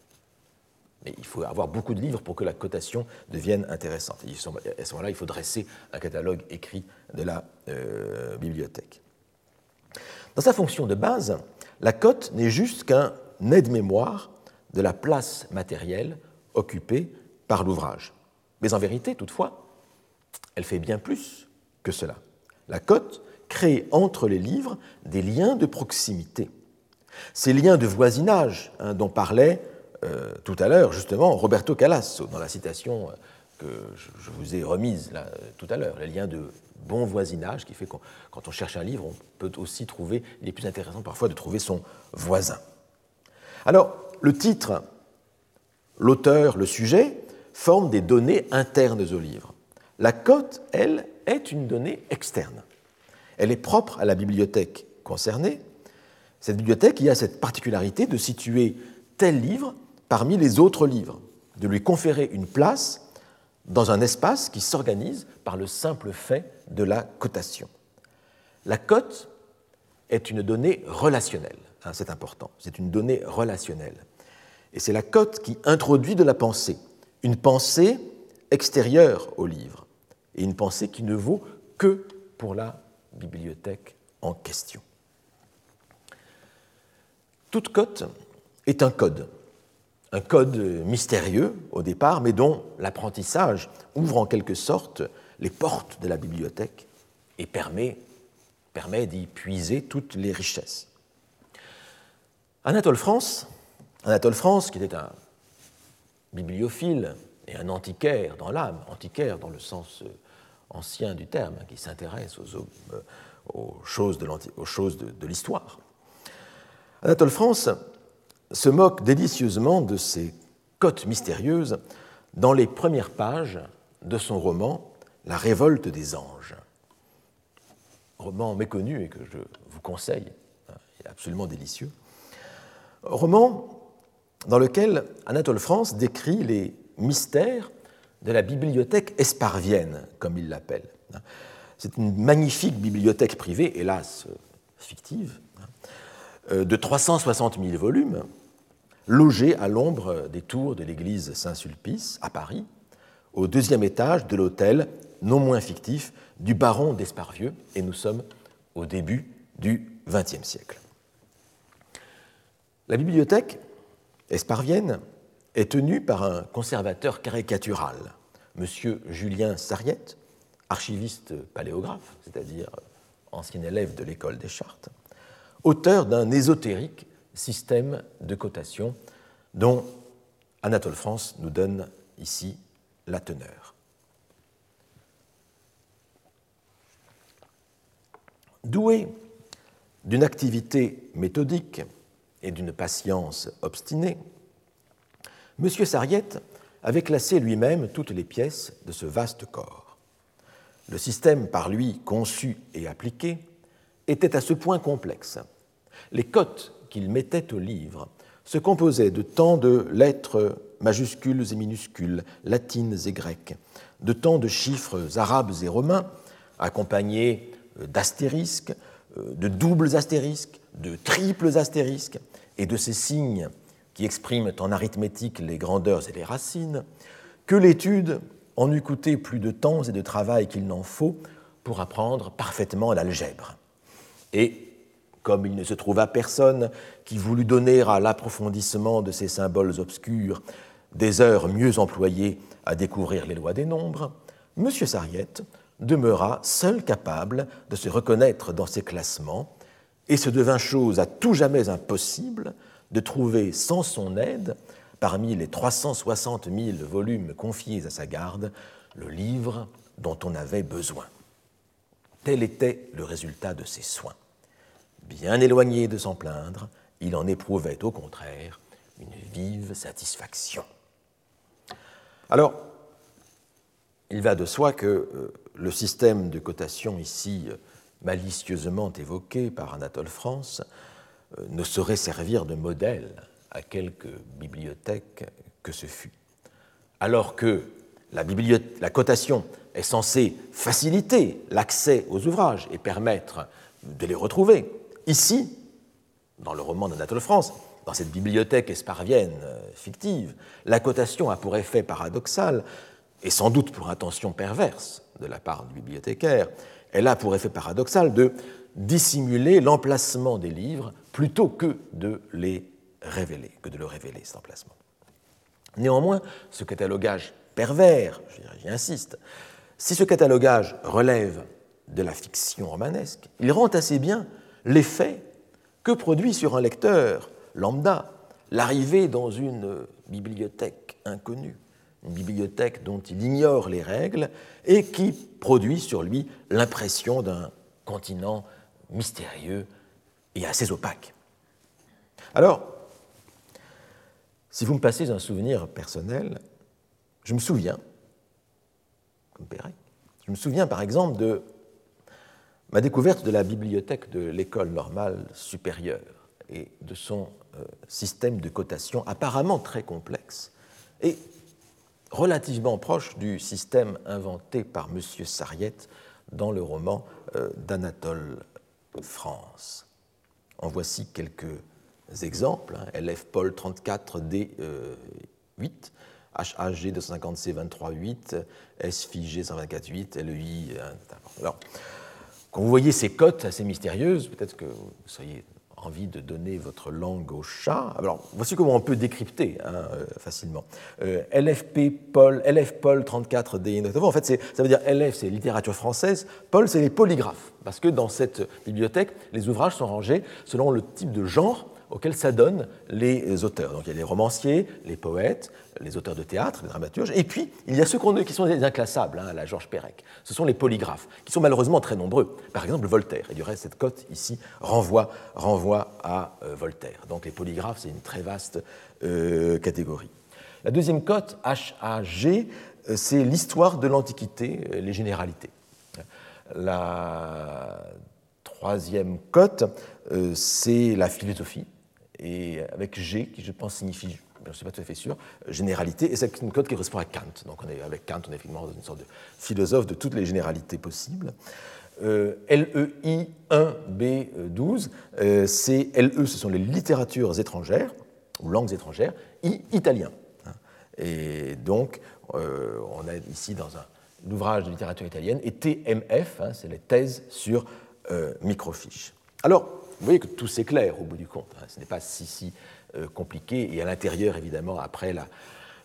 Mais il faut avoir beaucoup de livres pour que la cotation devienne intéressante. Et à ce moment-là, il faut dresser un catalogue écrit de la euh, bibliothèque. Dans sa fonction de base, la cote n'est juste qu'un aide-mémoire de la place matérielle occupée par l'ouvrage. Mais en vérité, toutefois, elle fait bien plus que cela. La cote crée entre les livres des liens de proximité. Ces liens de voisinage hein, dont parlait euh, tout à l'heure, justement, Roberto Calasso, dans la citation euh, que je vous ai remise là, tout à l'heure, les liens de bon voisinage qui fait que quand on cherche un livre, on peut aussi trouver, il est plus intéressant parfois de trouver son voisin. Alors, le titre, l'auteur, le sujet forment des données internes au livre. La cote, elle, est une donnée externe. Elle est propre à la bibliothèque concernée. Cette bibliothèque y a cette particularité de situer tel livre parmi les autres livres, de lui conférer une place dans un espace qui s'organise par le simple fait de la cotation. La cote est une donnée relationnelle, hein, c'est important, c'est une donnée relationnelle. Et c'est la cote qui introduit de la pensée, une pensée extérieure au livre, et une pensée qui ne vaut que pour la bibliothèque en question. Toute cote est un code, un code mystérieux au départ, mais dont l'apprentissage ouvre en quelque sorte les portes de la bibliothèque et permet, permet d'y puiser toutes les richesses. Anatole France, Anatole France, qui était un bibliophile et un antiquaire dans l'âme, antiquaire dans le sens euh, ancien du terme, qui s'intéresse aux, euh, choses de l'histoire. Anatole France se moque délicieusement de ces cotes mystérieuses dans les premières pages de son roman La révolte des anges. Roman méconnu et que je vous conseille, hein, absolument délicieux. Roman dans lequel Anatole France décrit les mystères de la bibliothèque esparvienne, comme il l'appelle. C'est une magnifique bibliothèque privée, hélas fictive, de 360 000 volumes, logé à l'ombre des tours de l'église Saint-Sulpice, à Paris, au deuxième étage de l'hôtel, non moins fictif, du baron d'Esparvieux, et nous sommes au début du XXe siècle. La bibliothèque esparvienne est tenue par un conservateur caricatural, M. Julien Sariette, archiviste paléographe, c'est-à-dire ancien élève de l'école des Chartes, auteur d'un ésotérique système de cotation dont Anatole France nous donne ici la teneur. Doué d'une activité méthodique et d'une patience obstinée, M. Sariette avait classé lui-même toutes les pièces de ce vaste corps. Le système par lui conçu et appliqué était à ce point complexe. Les cotes qu'il mettait au livre se composaient de tant de lettres majuscules et minuscules, latines et grecques, de tant de chiffres arabes et romains, accompagnés d'astérisques, de doubles astérisques, de triples astérisques, et de ces signes qui expriment en arithmétique les grandeurs et les racines, que l'étude en eût coûté plus de temps et de travail qu'il n'en faut pour apprendre parfaitement l'algèbre. Et comme il ne se trouva personne qui voulut donner à l'approfondissement de ces symboles obscurs des heures mieux employées à découvrir les lois des nombres, M. Sariette demeura seul capable de se reconnaître dans ces classements et se devint chose à tout jamais impossible de trouver sans son aide, parmi les 360 000 volumes confiés à sa garde, le livre dont on avait besoin. Tel était le résultat de ses soins. Bien éloigné de s'en plaindre, il en éprouvait au contraire une vive satisfaction. Alors, il va de soi que euh, le système de cotation ici euh, malicieusement évoqué par Anatole France euh, ne saurait servir de modèle à quelque bibliothèque que ce fût. Alors que la, la cotation est censée faciliter l'accès aux ouvrages et permettre de les retrouver, ici, dans le roman d'Anatole France, dans cette bibliothèque esparvienne fictive, la cotation a pour effet paradoxal et sans doute pour intention perverse de la part du bibliothécaire, elle a pour effet paradoxal de dissimuler l'emplacement des livres plutôt que de les révéler, que de le révéler, cet emplacement. Néanmoins, ce catalogage pervers, j'y insiste, si ce catalogage relève de la fiction romanesque, il rend assez bien l'effet que produit sur un lecteur lambda l'arrivée dans une bibliothèque inconnue une bibliothèque dont il ignore les règles et qui produit sur lui l'impression d'un continent mystérieux et assez opaque. Alors, si vous me passez un souvenir personnel, je me souviens, comme Pérec, je me souviens par exemple de ma découverte de la bibliothèque de l'école normale supérieure et de son euh, système de cotation apparemment très complexe relativement proche du système inventé par M. Sariette dans le roman euh, d'Anatole France. En voici quelques exemples. Hein. LF Paul 34D8, HAG 250C 23.8, SFIG 124.8, LEI. Alors, quand vous voyez ces cotes assez mystérieuses, peut-être que vous soyez envie de donner votre langue au chat. Alors, voici comment on peut décrypter hein, euh, facilement. Euh, LFP Paul, LF Paul 34 D. En fait, ça veut dire LF, c'est littérature française, Paul, c'est les polygraphes. Parce que dans cette bibliothèque, les ouvrages sont rangés selon le type de genre auxquels s'adonnent les auteurs. Donc il y a les romanciers, les poètes, les auteurs de théâtre, les dramaturges, et puis il y a ceux qui sont des inclassables, hein, la Georges Perec. Ce sont les polygraphes, qui sont malheureusement très nombreux. Par exemple, Voltaire. Et du reste, cette cote ici renvoie, renvoie à euh, Voltaire. Donc les polygraphes, c'est une très vaste euh, catégorie. La deuxième cote, HAG, euh, c'est l'histoire de l'Antiquité, les généralités. La troisième cote, c'est la philosophie, et avec G, qui je pense signifie, je ne suis pas tout à fait sûr, généralité, et c'est une cote qui correspond à Kant. Donc on est, avec Kant, on est effectivement dans une sorte de philosophe de toutes les généralités possibles. Euh, LEI 1B12, euh, c'est LE, ce sont les littératures étrangères, ou langues étrangères, I, italien. Hein. Et donc, euh, on est ici dans un, ouvrage de littérature italienne, et TMF, hein, c'est les thèses sur microfiches. Alors, vous voyez que tout s'éclaire au bout du compte. Hein. Ce n'est pas si, si euh, compliqué. Et à l'intérieur, évidemment, après la,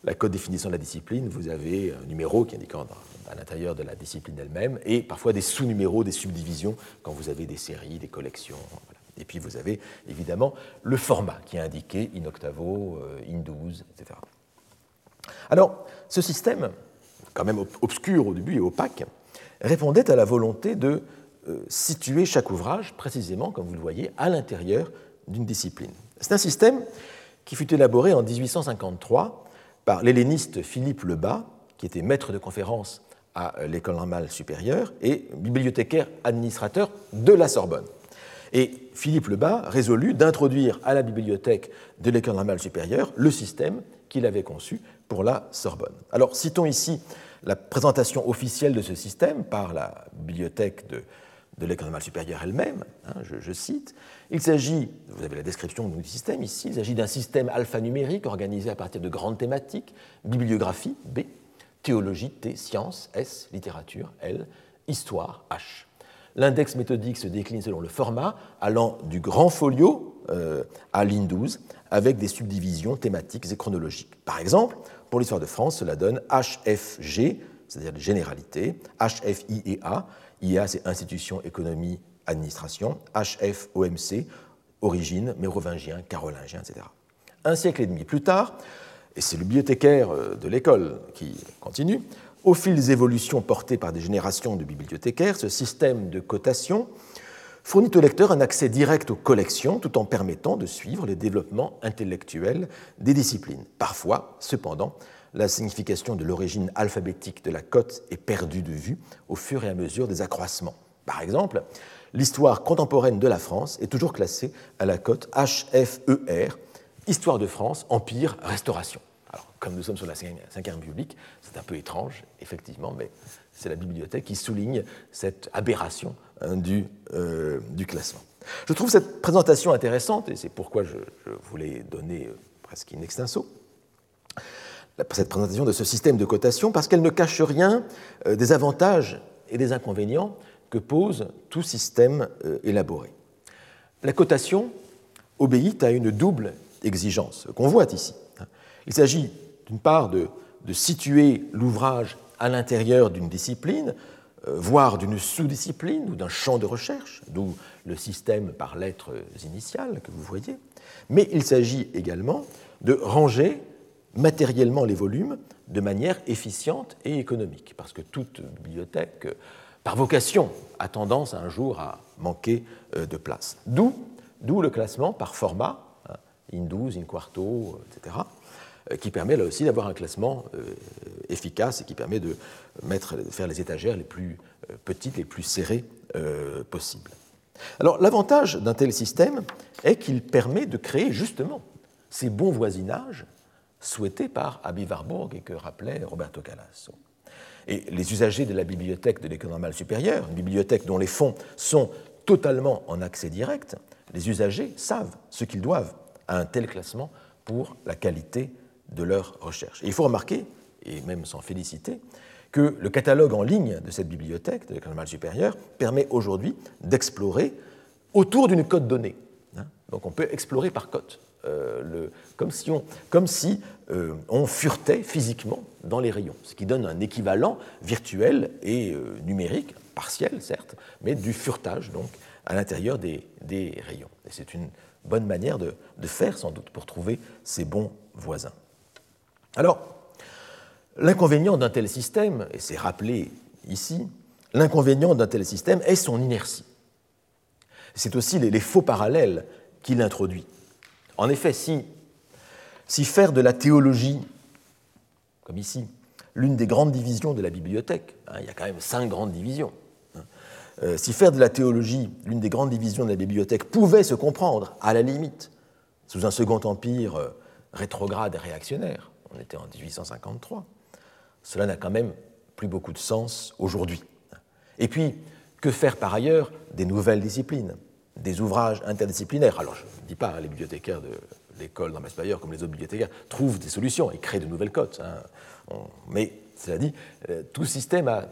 la code définition de la discipline, vous avez un numéro qui indique à l'intérieur de la discipline elle-même, et parfois des sous-numéros, des subdivisions, quand vous avez des séries, des collections. Et puis vous avez évidemment le format qui est indiqué, in octavo, euh, in 12, etc. Alors, ce système, quand même obscur au début et opaque, répondait à la volonté de situer chaque ouvrage précisément, comme vous le voyez, à l'intérieur d'une discipline. C'est un système qui fut élaboré en 1853 par l'helléniste Philippe Lebas, qui était maître de conférence à euh, l'école normale supérieure et bibliothécaire administrateur de la Sorbonne. Et Philippe Lebas résolut d'introduire à la bibliothèque de l'école normale supérieure le système qu'il avait conçu pour la Sorbonne. Alors citons ici la présentation officielle de ce système par la bibliothèque de de l'école normale supérieure elle-même, hein, je, cite, il s'agit, vous avez la description du système ici, il s'agit d'un système alphanumérique organisé à partir de grandes thématiques, bibliographie, B, théologie, T, science, S, littérature, L, Histoire H. L'index méthodique se décline selon le format, allant du grand folio euh, à ligne 12, avec des subdivisions thématiques et chronologiques. Par exemple, pour l'histoire de France, cela donne HFG, c'est-à-dire les généralités, HFI et A. IA, c'est Institution, Économie, Administration, HFOMC, Origine, mérovingien, carolingien, etc. Un siècle et demi plus tard, et c'est le bibliothécaire euh, de l'école qui continue, au fil des évolutions portées par des générations de bibliothécaires, ce système de cotation fournit au lecteur un accès direct aux collections tout en permettant de suivre les développements intellectuels des disciplines. Parfois, cependant, la signification de l'origine alphabétique de la cote est perdue de vue au fur et à mesure des accroissements. Par exemple, l'histoire contemporaine de la France est toujours classée à la cote HFER, Histoire de France, Empire, Restauration. Alors, comme nous sommes sur la Ve République, c'est un peu étrange, effectivement, mais c'est la bibliothèque qui souligne cette aberration hein, du, euh, du, classement. Je trouve cette présentation intéressante, et c'est pourquoi je, je voulais donner euh, presque in extenso cette présentation de ce système de cotation, parce qu'elle ne cache rien euh, des avantages et des inconvénients que pose tout système élaboré. La cotation obéit à une double exigence qu'on voit ici. Il s'agit d'une part de, situer l'ouvrage à l'intérieur d'une discipline, euh, voire d'une sous-discipline ou d'un champ de recherche, d'où le système par lettres initiales que vous voyez, mais il s'agit également de ranger matériellement les volumes de manière efficiente et économique, parce que toute bibliothèque, par vocation, a tendance un jour à manquer euh, de place. D'où le classement par format, hein, in 12, in quarto, etc., euh, qui permet là aussi d'avoir un classement euh, efficace et qui permet de, mettre, faire les étagères les plus euh, petites, les plus serrées possibles. Alors l'avantage d'un tel système est qu'il permet de créer justement ces bons voisinages souhaités par Abi Warburg et que rappelait Roberto Calasso. Et les usagers de la bibliothèque de l'École normale supérieure, une bibliothèque dont les fonds sont totalement en accès direct, les usagers savent ce qu'ils doivent à un tel classement pour la qualité de leur recherche. Et il faut remarquer, et même s'en féliciter, que le catalogue en ligne de cette bibliothèque de l'École normale supérieure permet aujourd'hui d'explorer autour d'une cote donnée. Hein? Donc on peut explorer par cote, euh, comme si, euh, on, furetait physiquement dans les rayons, ce qui donne un équivalent virtuel et euh, numérique, partiel certes, mais du furetage donc à l'intérieur des, rayons. Et c'est une bonne manière de, de faire sans doute pour trouver ces bons voisins. Alors, l'inconvénient d'un tel système, et c'est rappelé ici, l'inconvénient d'un tel système est son inertie. C'est aussi les, faux parallèles qu'il introduit. En effet, si, faire de la théologie, comme ici, l'une des grandes divisions de la bibliothèque, hein, il y a quand même cinq grandes divisions, hein, euh, si faire de la théologie l'une des grandes divisions de la bibliothèque pouvait se comprendre, à la limite, sous un second empire euh, rétrograde et réactionnaire, on était en 1853, cela n'a quand même plus beaucoup de sens aujourd'hui. Et puis, que faire par ailleurs des nouvelles disciplines, des ouvrages interdisciplinaires Alors, je ne dis pas, hein, les bibliothécaires de l'école dans Bayer, comme les autres bibliothécaires, trouvent des solutions et créent de nouvelles cotes. Hein. mais, cela dit, euh, tout système a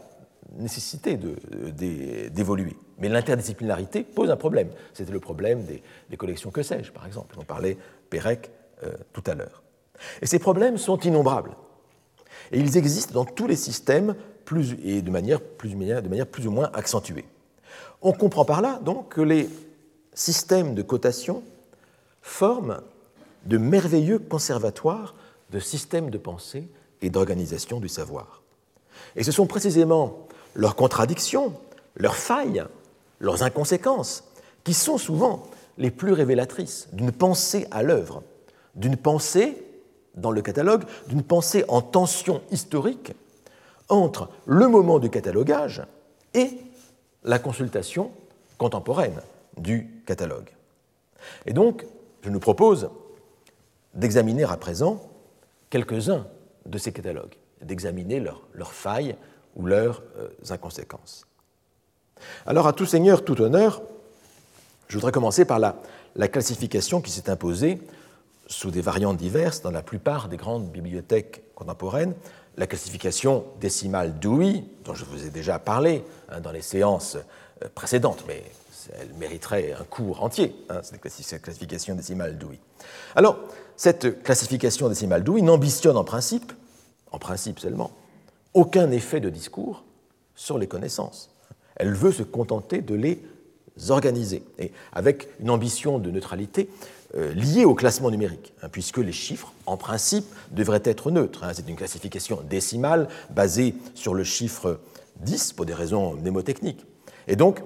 nécessité d'évoluer. Mais l'interdisciplinarité pose un problème. C'était le problème des, collections que sais-je, par exemple. On parlait Pérec euh, tout à l'heure. Et ces problèmes sont innombrables. Et ils existent dans tous les systèmes et de manière plus ou moins accentuée. On comprend par là donc que les systèmes de cotation forment de merveilleux conservatoires de systèmes de pensée et d'organisation du savoir. Et ce sont précisément leurs contradictions, leurs failles, leurs inconséquences, qui sont souvent les plus révélatrices d'une pensée à l'œuvre, d'une pensée dans le catalogue d'une pensée en tension historique entre le moment du catalogage et la consultation contemporaine du catalogue. Et donc, je nous propose d'examiner à présent quelques-uns de ces catalogues, d'examiner leurs, failles ou leurs euh, inconséquences. Alors, à tout seigneur, tout honneur, je voudrais commencer par la, la classification qui s'est imposée sous des variantes diverses dans la plupart des grandes bibliothèques contemporaines. La classification décimale Dewey, dont je vous ai déjà parlé hein, dans les séances euh, précédentes, mais elle mériterait un cours entier, hein, cette classification décimale Dewey. Alors, cette classification décimale Dewey n'ambitionne en principe, en principe seulement, aucun effet de discours sur les connaissances. Elle veut se contenter de les organiser, et avec une ambition de neutralité euh, liée au classement numérique, hein, puisque les chiffres, en principe, devraient être neutres. Hein. C'est une classification décimale basée sur le chiffre 10 pour des raisons mnémotechniques. Et donc,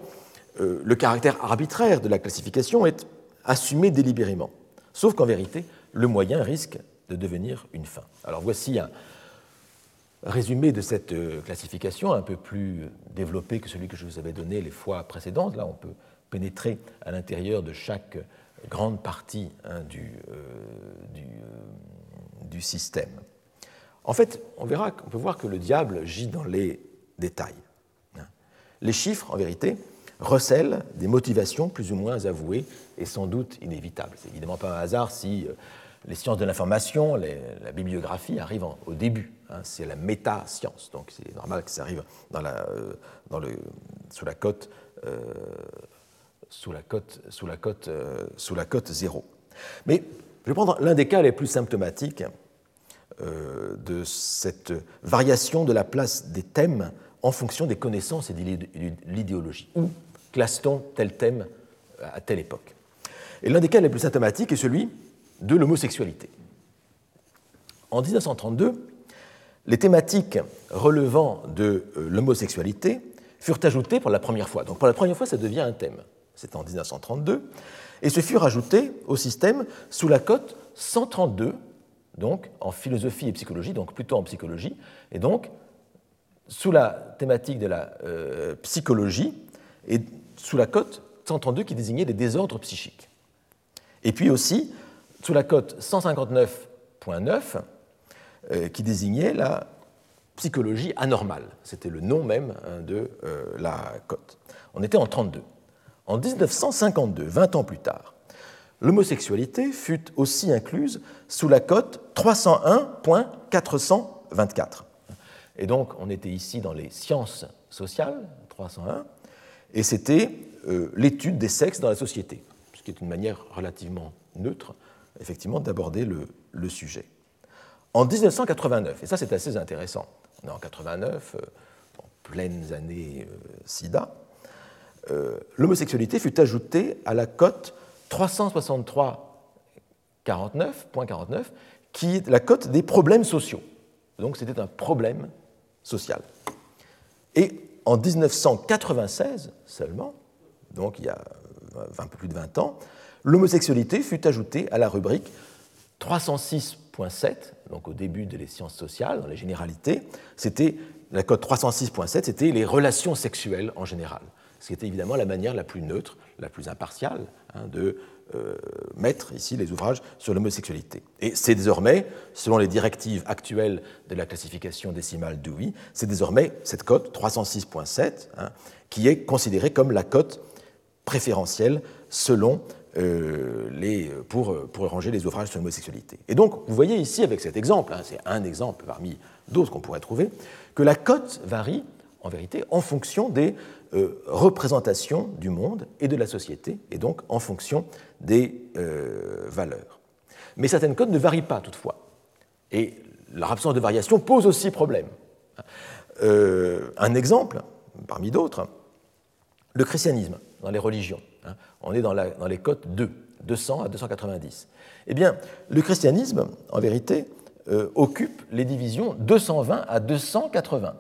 euh, le caractère arbitraire de la classification est assumé délibérément. Sauf qu'en vérité, le moyen risque de devenir une fin. Alors voici un résumé de cette euh, classification, un peu plus développé que celui que je vous avais donné les fois précédentes. Là, on peut pénétrer à l'intérieur de chaque grande partie hein, du, euh, du, système. En fait, on verra, on peut voir que le diable gît dans les détails. Hein. Les chiffres, en vérité, recèlent des motivations plus ou moins avouées et sans doute inévitables. C'est évidemment pas un hasard si euh, les sciences de l'information, la bibliographie arrivent au début. Hein. c'est la méta-science, donc c'est normal que ça arrive la, euh, sous la cote. Euh, zéro. Mais je vais prendre l'un des cas les plus symptomatiques de cette variation de la place des thèmes en fonction des connaissances et de l'idéologie. Classe-t-on tel thème à telle époque Et l'un des cas les plus symptomatiques est celui de l'homosexualité. En 1932, les thématiques relevant de euh, l'homosexualité furent ajoutées pour la première fois. Donc pour la première fois, ça devient un thème. C'est en 1932. Et se furent ajoutées au système sous la cote 132, donc en philosophie et psychologie, donc plutôt en psychologie, et donc sous la thématique de la euh, psychologie, et sous la cote 132 qui désignait des désordres psychiques. Et puis aussi sous la cote 159.9 euh, qui désignait la psychologie anormale. C'était le nom même hein, de euh, la cote. On était en 32. En 1952, 20 ans plus tard, l'homosexualité fut aussi incluse sous la cote 301.424. Et donc, on était ici dans les sciences sociales, 301, et c'était euh, l'étude des sexes dans la société, ce qui est une manière relativement neutre, effectivement, d'aborder le, sujet. En 1989, et ça c'est assez intéressant, on est en 89, euh, en pleines années euh, SIDA, l'homosexualité fut ajoutée à la cote 363.49, qui est la cote des problèmes sociaux. Donc c'était un problème social. Et en 1996 seulement, donc il y a un peu plus de 20 ans, l'homosexualité fut ajoutée à la rubrique 306.7, donc au début des sciences sociales, dans les généralités, c'était la code 306.7, c'était les relations sexuelles en général, ce qui était évidemment la manière la plus neutre, la plus impartiale hein, de euh, mettre ici les ouvrages sur l'homosexualité. Et c'est désormais, selon les directives actuelles de la classification décimale Dewey, c'est désormais cette cote 306.7 hein, qui est considérée comme la cote préférentielle selon euh, les, pour, pour ranger les ouvrages sur l'homosexualité. Et donc, vous voyez ici avec cet exemple, hein, c'est un exemple parmi d'autres qu'on pourrait trouver, que la cote varie en vérité en fonction des euh, représentation du monde et de la société, et donc en fonction des euh, valeurs. Mais certaines codes ne varient pas toutefois. Et leur absence de variation pose aussi problème. Euh, un exemple, parmi d'autres, le christianisme dans les religions. Hein. On est dans, dans les cotes 2, 200 à 290. Eh bien, le christianisme, en vérité, occupe les divisions 220 à 280.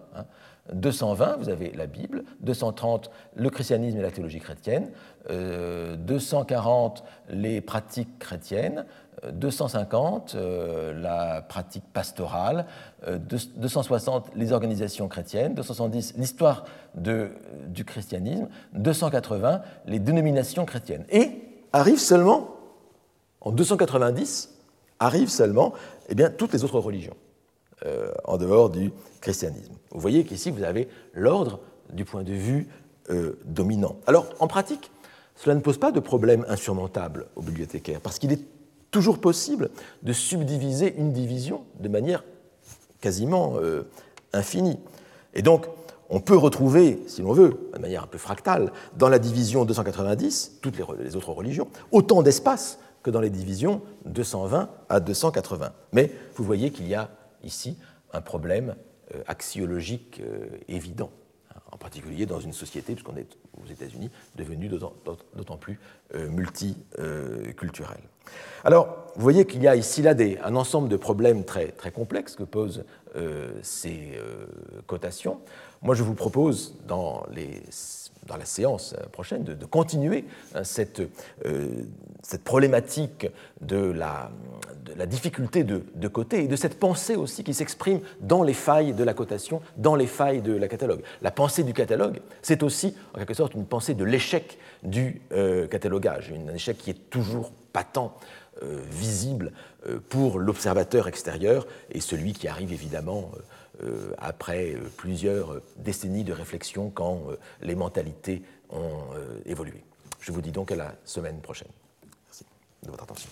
220, vous avez la Bible, 230, le christianisme et la théologie chrétienne, 240, euh, les pratiques chrétiennes, 250, euh, euh, la pratique pastorale, 260, les organisations chrétiennes, 270, l'histoire du christianisme, 280, les dénominations chrétiennes. Et arrive seulement, en 290, arrivent seulement eh bien, toutes les autres religions. Euh, en dehors du christianisme. Vous voyez qu'ici, vous avez l'ordre du point de vue euh, dominant. Alors, en pratique, cela ne pose pas de problème insurmontable aux bibliothécaires, parce qu'il est toujours possible de subdiviser une division de manière quasiment infinie. Et donc, on peut retrouver, si l'on veut, de manière un peu fractale, dans la division 290, toutes les, autres religions, autant d'espace que dans les divisions 220 à 280. Mais vous voyez qu'il y a ici un problème euh, axiologique euh, évident, hein, en particulier dans une société, puisqu'on est aux États-Unis, devenue d'autant plus euh, multiculturelle. Alors, vous voyez qu'il y a ici là un ensemble de problèmes très, très complexes que posent ces cotations. Moi, je vous propose, dans, les, dans la séance prochaine, de, continuer hein, cette, euh, cette, problématique de la, difficulté de, de, coter et de cette pensée aussi qui s'exprime dans les failles de la cotation, dans les failles de la catalogue. La pensée du catalogue, c'est aussi, en quelque sorte, une pensée de l'échec du euh, catalogage, un échec qui est toujours patent euh, visible pour l'observateur extérieur et celui qui arrive évidemment euh, après euh, plusieurs décennies de réflexion quand euh, les mentalités ont évolué. Je vous dis donc à la semaine prochaine. Merci de votre attention.